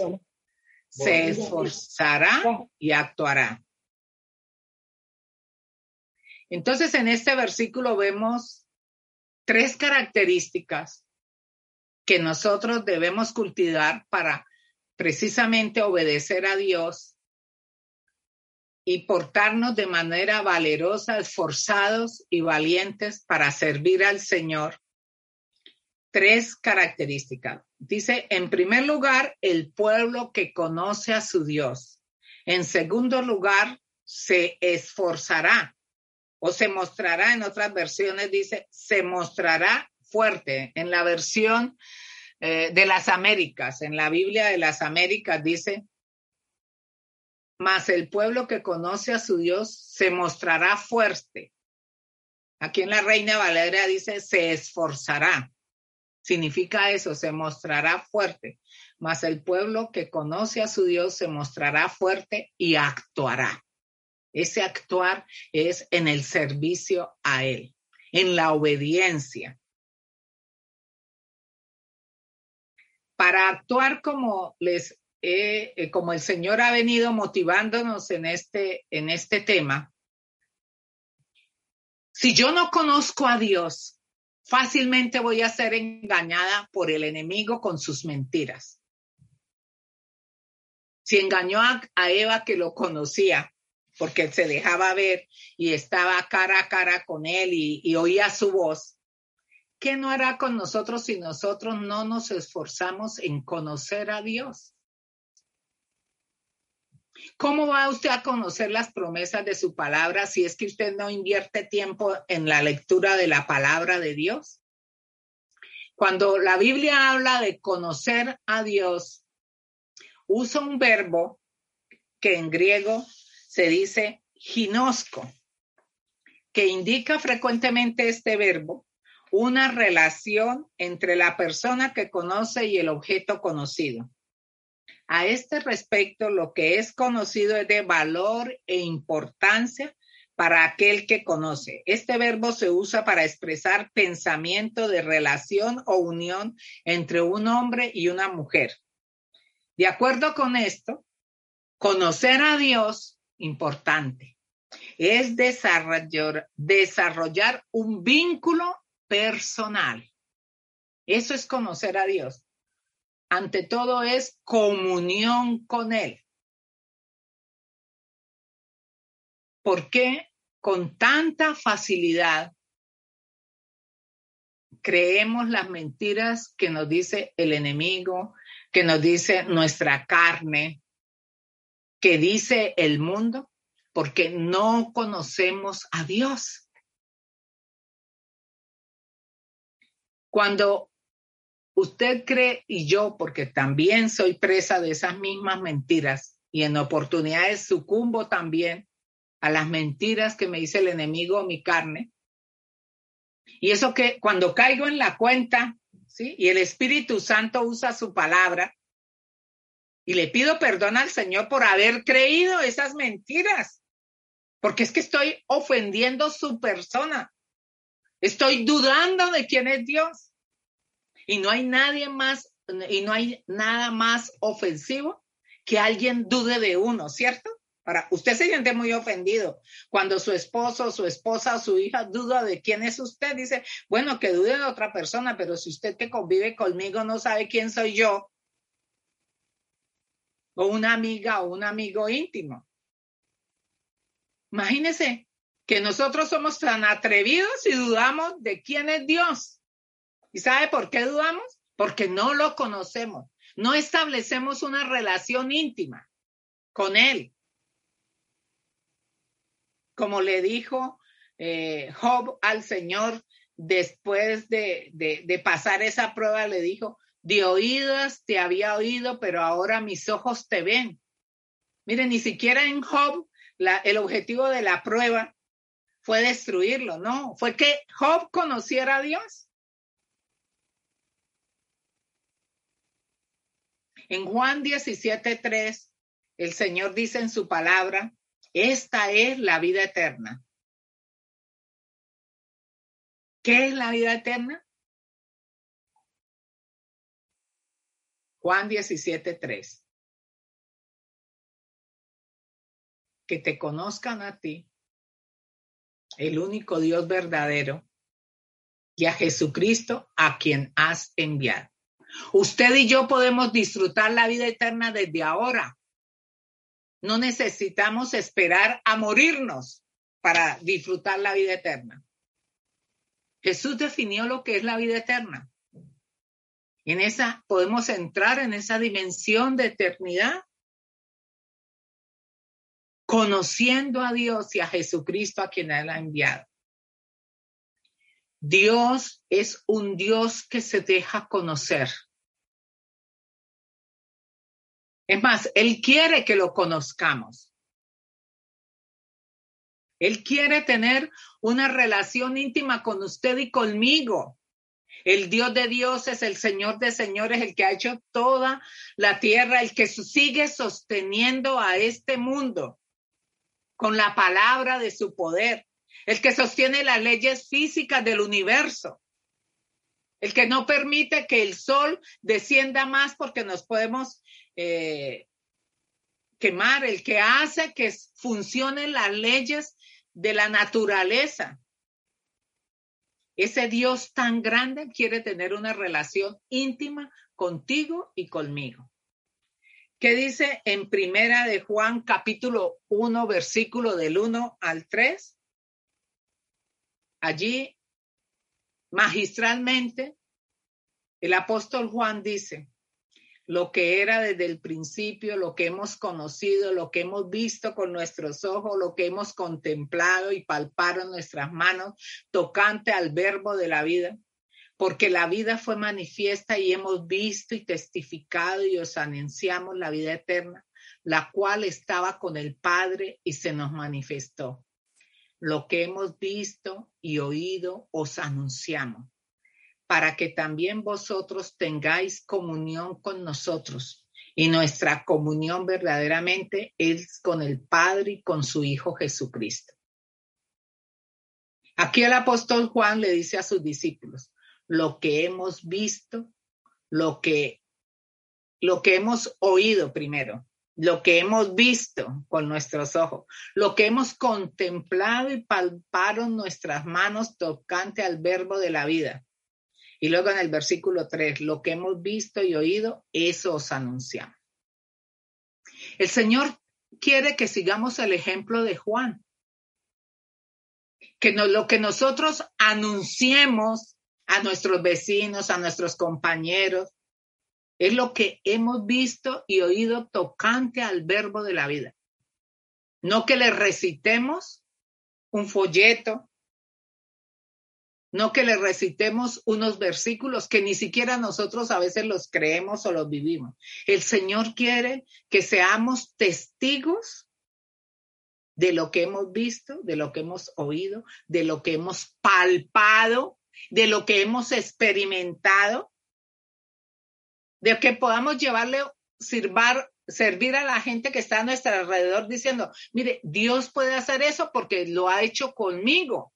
se esforzará y actuará. Entonces, en este versículo vemos tres características que nosotros debemos cultivar para precisamente obedecer a Dios y portarnos de manera valerosa, esforzados y valientes para servir al Señor. Tres características. Dice, en primer lugar, el pueblo que conoce a su Dios. En segundo lugar, se esforzará o se mostrará, en otras versiones dice, se mostrará fuerte. En la versión eh, de las Américas, en la Biblia de las Américas dice, mas el pueblo que conoce a su Dios se mostrará fuerte. Aquí en la Reina Valeria dice, se esforzará. Significa eso, se mostrará fuerte. Mas el pueblo que conoce a su Dios se mostrará fuerte y actuará. Ese actuar es en el servicio a Él, en la obediencia. Para actuar como les eh, como el Señor ha venido motivándonos en este, en este tema, si yo no conozco a Dios, fácilmente voy a ser engañada por el enemigo con sus mentiras. Si engañó a, Eva que lo conocía, porque se dejaba ver y estaba cara a cara con él y, y oía su voz, ¿qué no hará con nosotros si nosotros no nos esforzamos en conocer a Dios? ¿Cómo va usted a conocer las promesas de su palabra si es que usted no invierte tiempo en la lectura de la palabra de Dios? Cuando la Biblia habla de conocer a Dios, usa un verbo que en griego se dice ginosco, que indica frecuentemente este verbo una relación entre la persona que conoce y el objeto conocido. A este respecto, lo que es conocido es de valor e importancia para aquel que conoce. Este verbo se usa para expresar pensamiento de relación o unión entre un hombre y una mujer. De acuerdo con esto, conocer a Dios, importante, es desarrollar, desarrollar un vínculo personal. Eso es conocer a Dios ante todo es comunión con Él. ¿Por qué con tanta facilidad creemos las mentiras que nos dice el enemigo, que nos dice nuestra carne, que dice el mundo? Porque no conocemos a Dios. Cuando usted cree y yo, porque también soy presa de esas mismas mentiras y en oportunidades sucumbo también a las mentiras que me dice el enemigo mi carne. Y eso que cuando caigo en la cuenta, ¿sí? Y el Espíritu Santo usa su palabra y le pido perdón al Señor por haber creído esas mentiras, porque es que estoy ofendiendo su persona. Estoy dudando de quién es Dios. Y no hay nadie más, y no hay nada más ofensivo que alguien dude de uno, ¿cierto? Para, usted se siente muy ofendido cuando su esposo, su esposa o su hija duda de quién es usted. Dice, bueno, que dude de otra persona, pero si usted que convive conmigo no sabe quién soy yo, o una amiga o un amigo íntimo. Imagínese que nosotros somos tan atrevidos y dudamos de quién es Dios. ¿Y sabe por qué dudamos? Porque no lo conocemos. No establecemos una relación íntima con Él como le dijo eh, Job al Señor después de, de, pasar esa prueba, le dijo, de oídas te había oído, pero ahora mis ojos te ven. Miren, ni siquiera en Job la, el objetivo de la prueba fue destruirlo, no, fue que Job conociera a Dios. En Juan 17:3, el Señor dice en su palabra, esta es la vida eterna. ¿Qué es la vida eterna? Juan 17, 3. Que te conozcan a ti, el único Dios verdadero, y a Jesucristo a quien has enviado. Usted y yo podemos disfrutar la vida eterna desde ahora no necesitamos esperar a morirnos para disfrutar la vida eterna. Jesús definió lo que es la vida eterna. En esa podemos entrar en esa dimensión de eternidad conociendo a Dios y a Jesucristo a quien Él ha enviado. Dios es un Dios que se deja conocer. Es más, Él quiere que lo conozcamos. Él quiere tener una relación íntima con usted y conmigo. El Dios de Dios es el Señor de señores, el que ha hecho toda la tierra, el que sigue sosteniendo a este mundo con la palabra de su poder, el que sostiene las leyes físicas del universo, el que no permite que el sol descienda más porque nos podemos eh, quemar, el que hace que funcionen las leyes de la naturaleza. Ese Dios tan grande quiere tener una relación íntima contigo y conmigo. ¿Qué dice en Primera de Juan capítulo 1 versículo del 1 al 3? Allí magistralmente el apóstol Juan dice, lo que era desde el principio, lo que hemos conocido, lo que hemos visto con nuestros ojos, lo que hemos contemplado y palpado en nuestras manos, tocante al verbo de la vida, porque la vida fue manifiesta y hemos visto y testificado y os anunciamos la vida eterna, la cual estaba con el Padre y se nos manifestó. Lo que hemos visto y oído os anunciamos para que también vosotros tengáis comunión con nosotros. Y nuestra comunión verdaderamente es con el Padre y con su Hijo Jesucristo. Aquí el apóstol Juan le dice a sus discípulos, lo que hemos visto, lo que, lo que hemos oído primero, lo que hemos visto con nuestros ojos, lo que hemos contemplado y palparon nuestras manos tocante al verbo de la vida y luego en el versículo 3, lo que hemos visto y oído, eso os anunciamos. El Señor quiere que sigamos el ejemplo de Juan. Que lo que nosotros anunciemos a nuestros vecinos, a nuestros compañeros, es lo que hemos visto y oído tocante al verbo de la vida. No que le recitemos un folleto, no que le recitemos unos versículos que ni siquiera nosotros a veces los creemos o los vivimos. El Señor quiere que seamos testigos de lo que hemos visto, de lo que hemos oído, de lo que hemos palpado, de lo que hemos experimentado, de que podamos llevarle, sirvar, servir a la gente que está a nuestro alrededor diciendo, mire, Dios puede hacer eso porque lo ha hecho conmigo.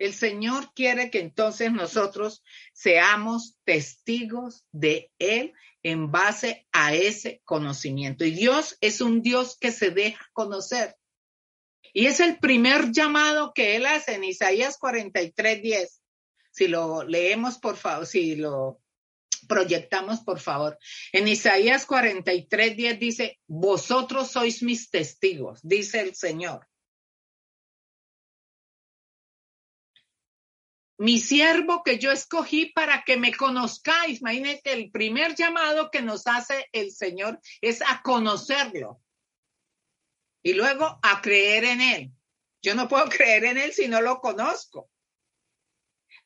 El Señor quiere que entonces nosotros seamos testigos de Él en base a ese conocimiento. Y Dios es un Dios que se deja conocer. Y es el primer llamado que Él hace en Isaías 43, 10. Si lo leemos, por favor, si lo proyectamos, por favor. En Isaías 43, 10 dice, vosotros sois mis testigos, dice el Señor. Mi siervo que yo escogí para que me conozcáis. Imagínate, el primer llamado que nos hace el Señor es a conocerlo y luego a creer en Él. Yo no puedo [LAUGHS] creer en Él si no lo conozco.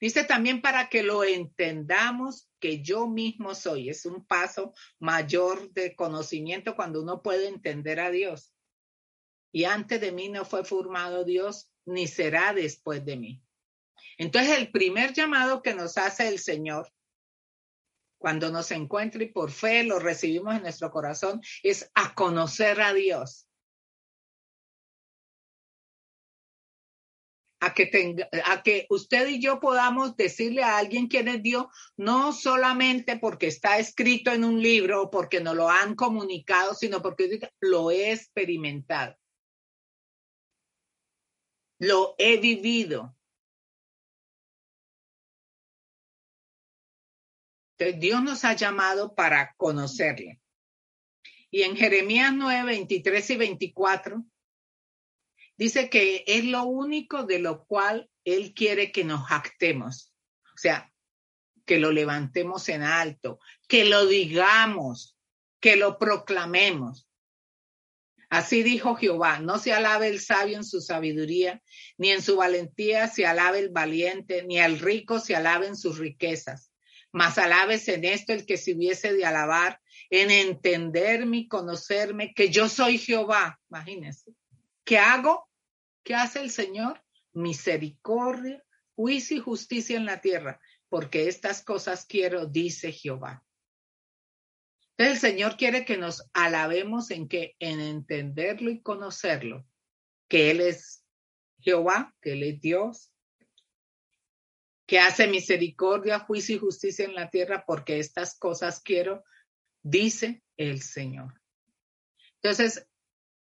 Dice también para que lo entendamos que yo mismo soy. Es un paso mayor de conocimiento cuando uno puede entender a Dios. Y antes de mí no fue formado Dios, ni será después de mí. Entonces, el primer llamado que nos hace el Señor cuando nos encuentra y por fe lo recibimos en nuestro corazón es a conocer a Dios. A que, a que usted y yo podamos decirle a alguien quién es Dios, no solamente porque está escrito en un libro o porque nos lo han comunicado, sino porque lo he experimentado. Lo he vivido. Dios nos ha llamado para conocerle. Y en Jeremías 9, 23 y 24, dice que es lo único de lo cual Él quiere que nos jactemos. O sea, que lo levantemos en alto, que lo digamos, que lo proclamemos. Así dijo Jehová, no se alabe el sabio en su sabiduría, ni en su valentía se alabe el valiente, ni el rico se alabe en sus riquezas mas alabes en esto el que se hubiese de alabar, en entenderme y conocerme, que yo soy Jehová. Imagínense. ¿Qué hago? ¿Qué hace el Señor? Misericordia, juicio y justicia en la tierra, porque estas cosas quiero, dice Jehová. Entonces el Señor quiere que nos alabemos en que en entenderlo y conocerlo, que Él es Jehová, que Él es Dios, que hace misericordia, juicio y justicia en la tierra, porque estas cosas quiero, dice el Señor. Entonces,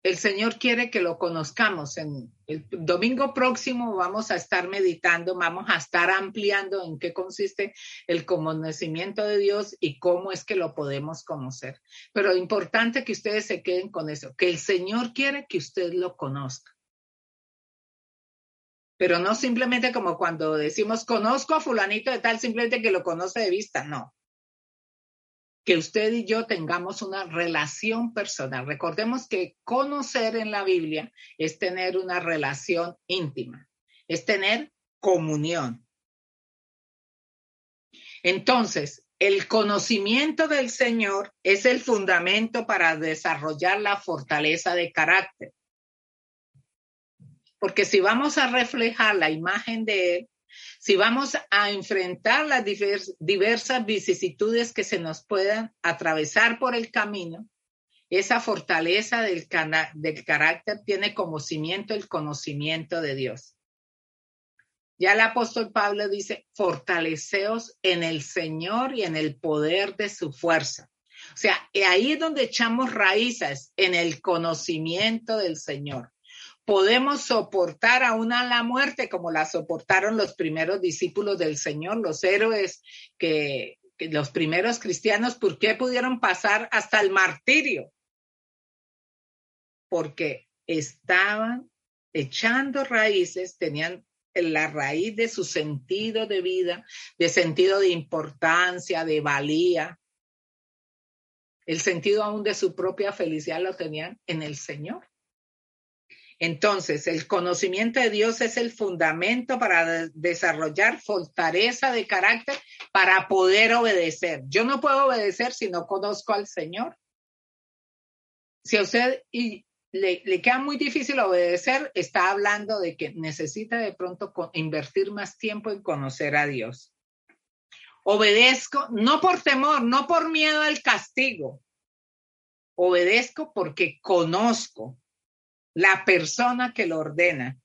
el Señor quiere que lo conozcamos. En el domingo próximo vamos a estar meditando, vamos a estar ampliando en qué consiste el conocimiento de Dios y cómo es que lo podemos conocer. Pero importante que ustedes se queden con eso, que el Señor quiere que usted lo conozca pero no simplemente como cuando decimos conozco a fulanito de tal, simplemente que lo conoce de vista, no. Que usted y yo tengamos una relación personal. Recordemos que conocer en la Biblia es tener una relación íntima, es tener comunión. Entonces, el conocimiento del Señor es el fundamento para desarrollar la fortaleza de carácter. Porque si vamos a reflejar la imagen de Él, si vamos a enfrentar las diversas vicisitudes que se nos puedan atravesar por el camino, esa fortaleza del, del carácter tiene como cimiento el conocimiento de Dios. Ya el apóstol Pablo dice, fortaleceos en el Señor y en el poder de su fuerza. O sea, ahí es donde echamos raíces, en el conocimiento del Señor podemos soportar aún a la muerte como la soportaron los primeros discípulos del Señor, los héroes que, los primeros cristianos, ¿por qué pudieron pasar hasta el martirio? Porque estaban echando raíces, tenían la raíz de su sentido de vida, de sentido de importancia, de valía. El sentido aún de su propia felicidad lo tenían en el Señor. Entonces, el conocimiento de Dios es el fundamento para desarrollar fortaleza de carácter para poder obedecer. Yo no puedo obedecer si no conozco al Señor. Si a usted le, le, queda muy difícil obedecer, está hablando de que necesita de pronto invertir más tiempo en conocer a Dios. Obedezco no por temor, no por miedo al castigo. Obedezco porque conozco la persona que lo ordena.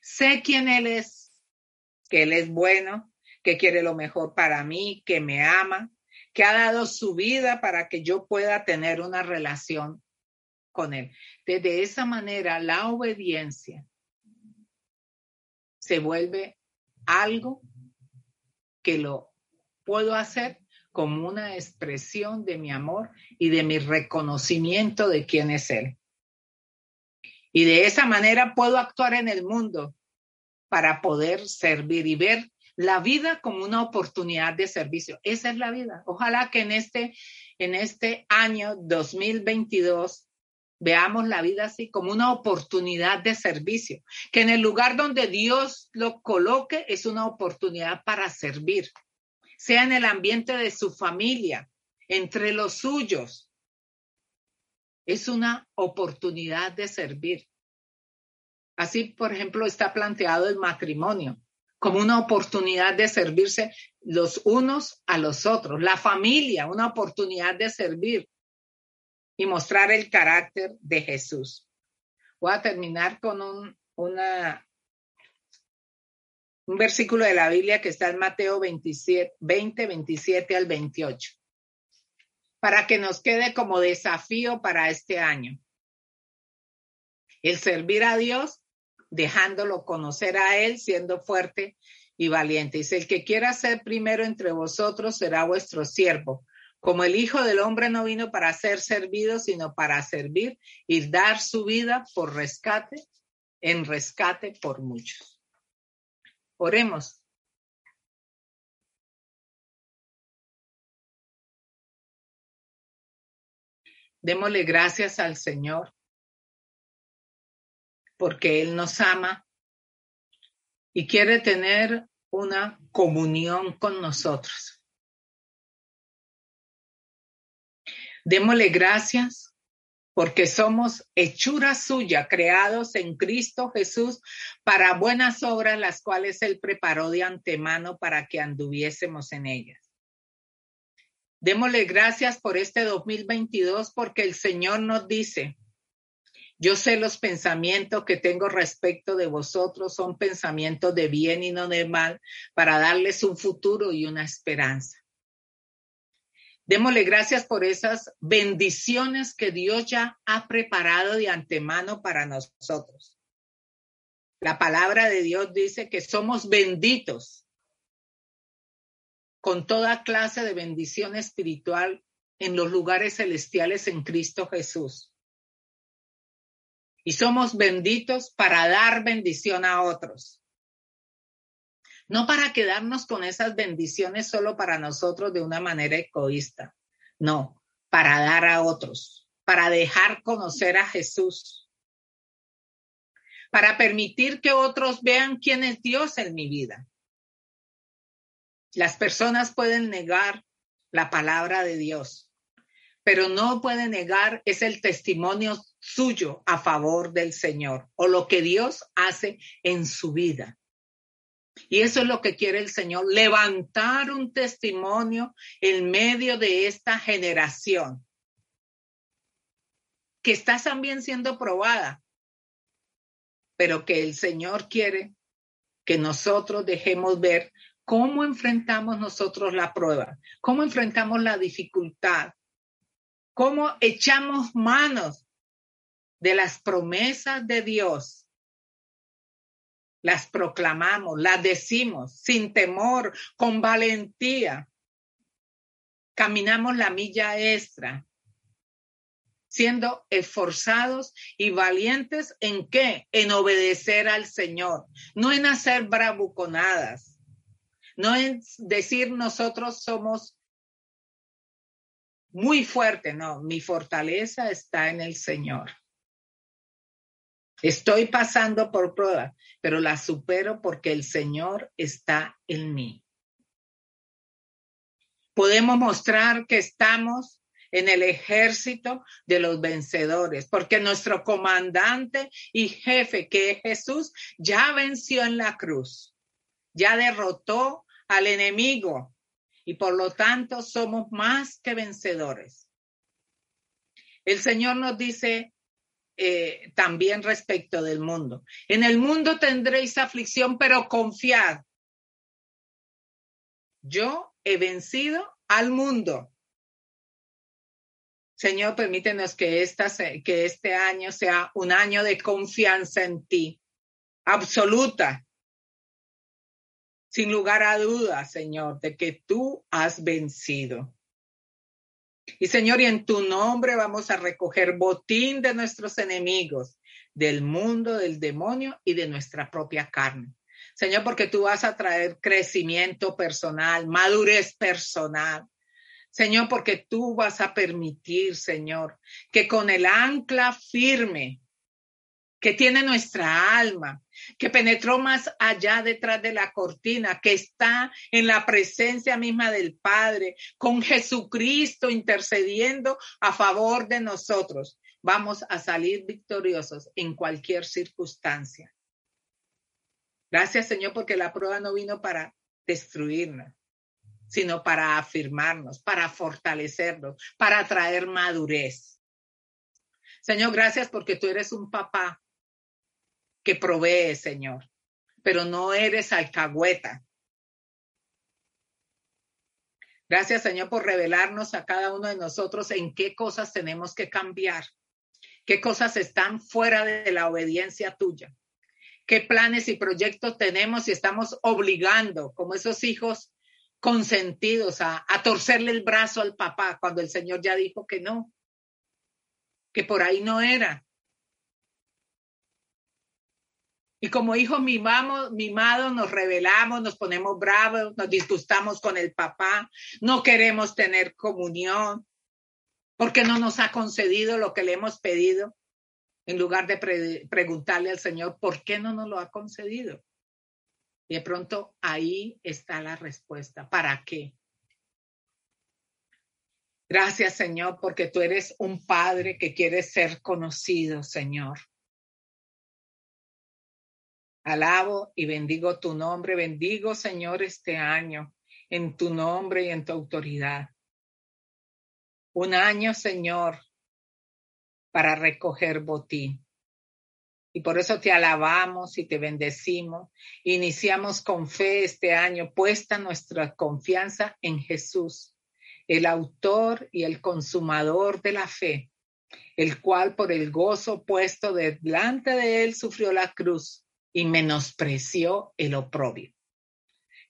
Sé quién Él es, que Él es bueno, que quiere lo mejor para mí, que me ama, que ha dado su vida para que yo pueda tener una relación con Él. De esa manera, la obediencia se vuelve algo que lo puedo hacer como una expresión de mi amor y de mi reconocimiento de quién es Él. Y de esa manera puedo actuar en el mundo para poder servir y ver la vida como una oportunidad de servicio. Esa es la vida. Ojalá que en este, en este año 2022 veamos la vida así como una oportunidad de servicio, que en el lugar donde Dios lo coloque es una oportunidad para servir, sea en el ambiente de su familia, entre los suyos. Es una oportunidad de servir. Así, por ejemplo, está planteado el matrimonio como una oportunidad de servirse los unos a los otros, la familia, una oportunidad de servir y mostrar el carácter de Jesús. Voy a terminar con un, un versículo de la Biblia que está en Mateo 27, 20, 27 al 28, para que nos quede como desafío para este año. El servir a Dios dejándolo conocer a Él, siendo fuerte y valiente. Dice, el que quiera ser primero entre vosotros será vuestro siervo. Como el Hijo del Hombre no vino para ser servido, sino para servir y dar su vida por rescate, en rescate por muchos. Oremos. Démosle gracias al Señor porque Él nos ama y quiere tener una comunión con nosotros. Démosle gracias porque somos hechura suya, creados en Cristo Jesús para buenas obras, las cuales Él preparó de antemano para que anduviésemos en ellas. Démosle gracias por este 2022 porque el Señor nos dice, yo sé los pensamientos que tengo respecto de vosotros son pensamientos de bien y no de mal, para darles un futuro y una esperanza. Démosle gracias por esas bendiciones que Dios ya ha preparado de antemano para nosotros. La palabra de Dios dice que somos benditos con toda clase de bendición espiritual en los lugares celestiales en Cristo Jesús y somos benditos para dar bendición a otros. No para quedarnos con esas bendiciones solo para nosotros de una manera egoísta, no, para dar a otros, para dejar conocer a Jesús, para permitir que otros vean quién es Dios en mi vida. Las personas pueden negar la palabra de Dios, pero no pueden negar es el testimonio suyo a favor del Señor o lo que Dios hace en su vida. Y eso es lo que quiere el Señor, levantar un testimonio en medio de esta generación que está también siendo probada, pero que el Señor quiere que nosotros dejemos ver cómo enfrentamos nosotros la prueba, cómo enfrentamos la dificultad, cómo echamos manos de las promesas de Dios, las proclamamos, las decimos sin temor, con valentía. Caminamos la milla extra, siendo esforzados y valientes en qué? En obedecer al Señor, no en hacer bravuconadas, no en decir nosotros somos muy fuertes, no, mi fortaleza está en el Señor. Estoy pasando por prueba, pero la supero porque el Señor está en mí. Podemos mostrar que estamos en el ejército de los vencedores, porque nuestro comandante y jefe, que es Jesús, ya venció en la cruz, ya derrotó al enemigo y por lo tanto somos más que vencedores. El Señor nos dice eh, también respecto del mundo. En el mundo tendréis aflicción, pero confiad. yo he vencido al mundo. Señor, permítenos que, esta, que este año sea un año de confianza en ti, absoluta, sin lugar a dudas, Señor, de que tú has vencido. Y Señor, y en tu nombre vamos a recoger botín de nuestros enemigos, del mundo, del demonio y de nuestra propia carne. Señor, porque tú vas a traer crecimiento personal, madurez personal. Señor, porque tú vas a permitir, Señor, que con el ancla firme que tiene nuestra alma, que penetró más allá detrás de la cortina, que está en la presencia misma del Padre, con Jesucristo intercediendo a favor de nosotros. Vamos a salir victoriosos en cualquier circunstancia. Gracias, Señor, porque la prueba no vino para destruirnos, sino para afirmarnos, para fortalecernos, para traer madurez. Señor, gracias porque tú eres un papá que provee, Señor, pero no eres alcahueta. Gracias, Señor, por revelarnos a cada uno de nosotros en qué cosas tenemos que cambiar, qué cosas están fuera de la obediencia tuya, qué planes y proyectos tenemos y estamos obligando, como esos hijos consentidos, a, a torcerle el brazo al papá cuando el Señor ya dijo que no, que por ahí no era. Y como hijos mimamos, mimados, nos rebelamos, nos ponemos bravos, nos disgustamos con el papá, no queremos tener comunión, porque no nos ha concedido lo que le hemos pedido, en lugar de preguntarle al Señor, ¿por qué no nos lo ha concedido? Y de pronto ahí está la respuesta. ¿Para qué? Gracias, Señor, porque tú eres un Padre que quiere ser conocido, Señor. Alabo y bendigo tu nombre. Bendigo, Señor, este año en tu nombre y en tu autoridad. Un año, Señor, para recoger botín. Y por eso te alabamos y te bendecimos. Iniciamos con fe este año, puesta nuestra confianza en Jesús, el autor y el consumador de la fe, el cual por el gozo puesto delante de él sufrió la cruz y menospreció el oprobio.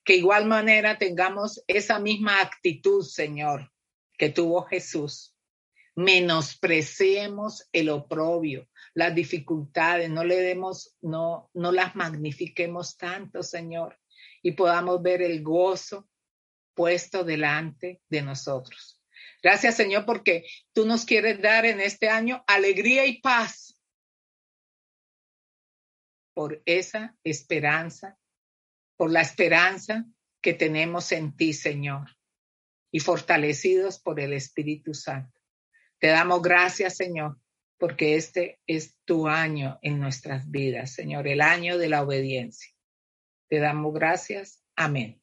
Que igual manera tengamos esa misma actitud, Señor, que tuvo Jesús. Menospreciemos el oprobio, las dificultades, no le demos, no, no las magnifiquemos tanto, Señor, y podamos ver el gozo puesto delante de nosotros. Gracias, Señor, porque tú nos quieres dar en este año alegría y paz por esa esperanza, por la esperanza que tenemos en ti, Señor, y fortalecidos por el Espíritu Santo. Te damos gracias, Señor, porque este es tu año en nuestras vidas, Señor, el año de la obediencia. Te damos gracias. Amén.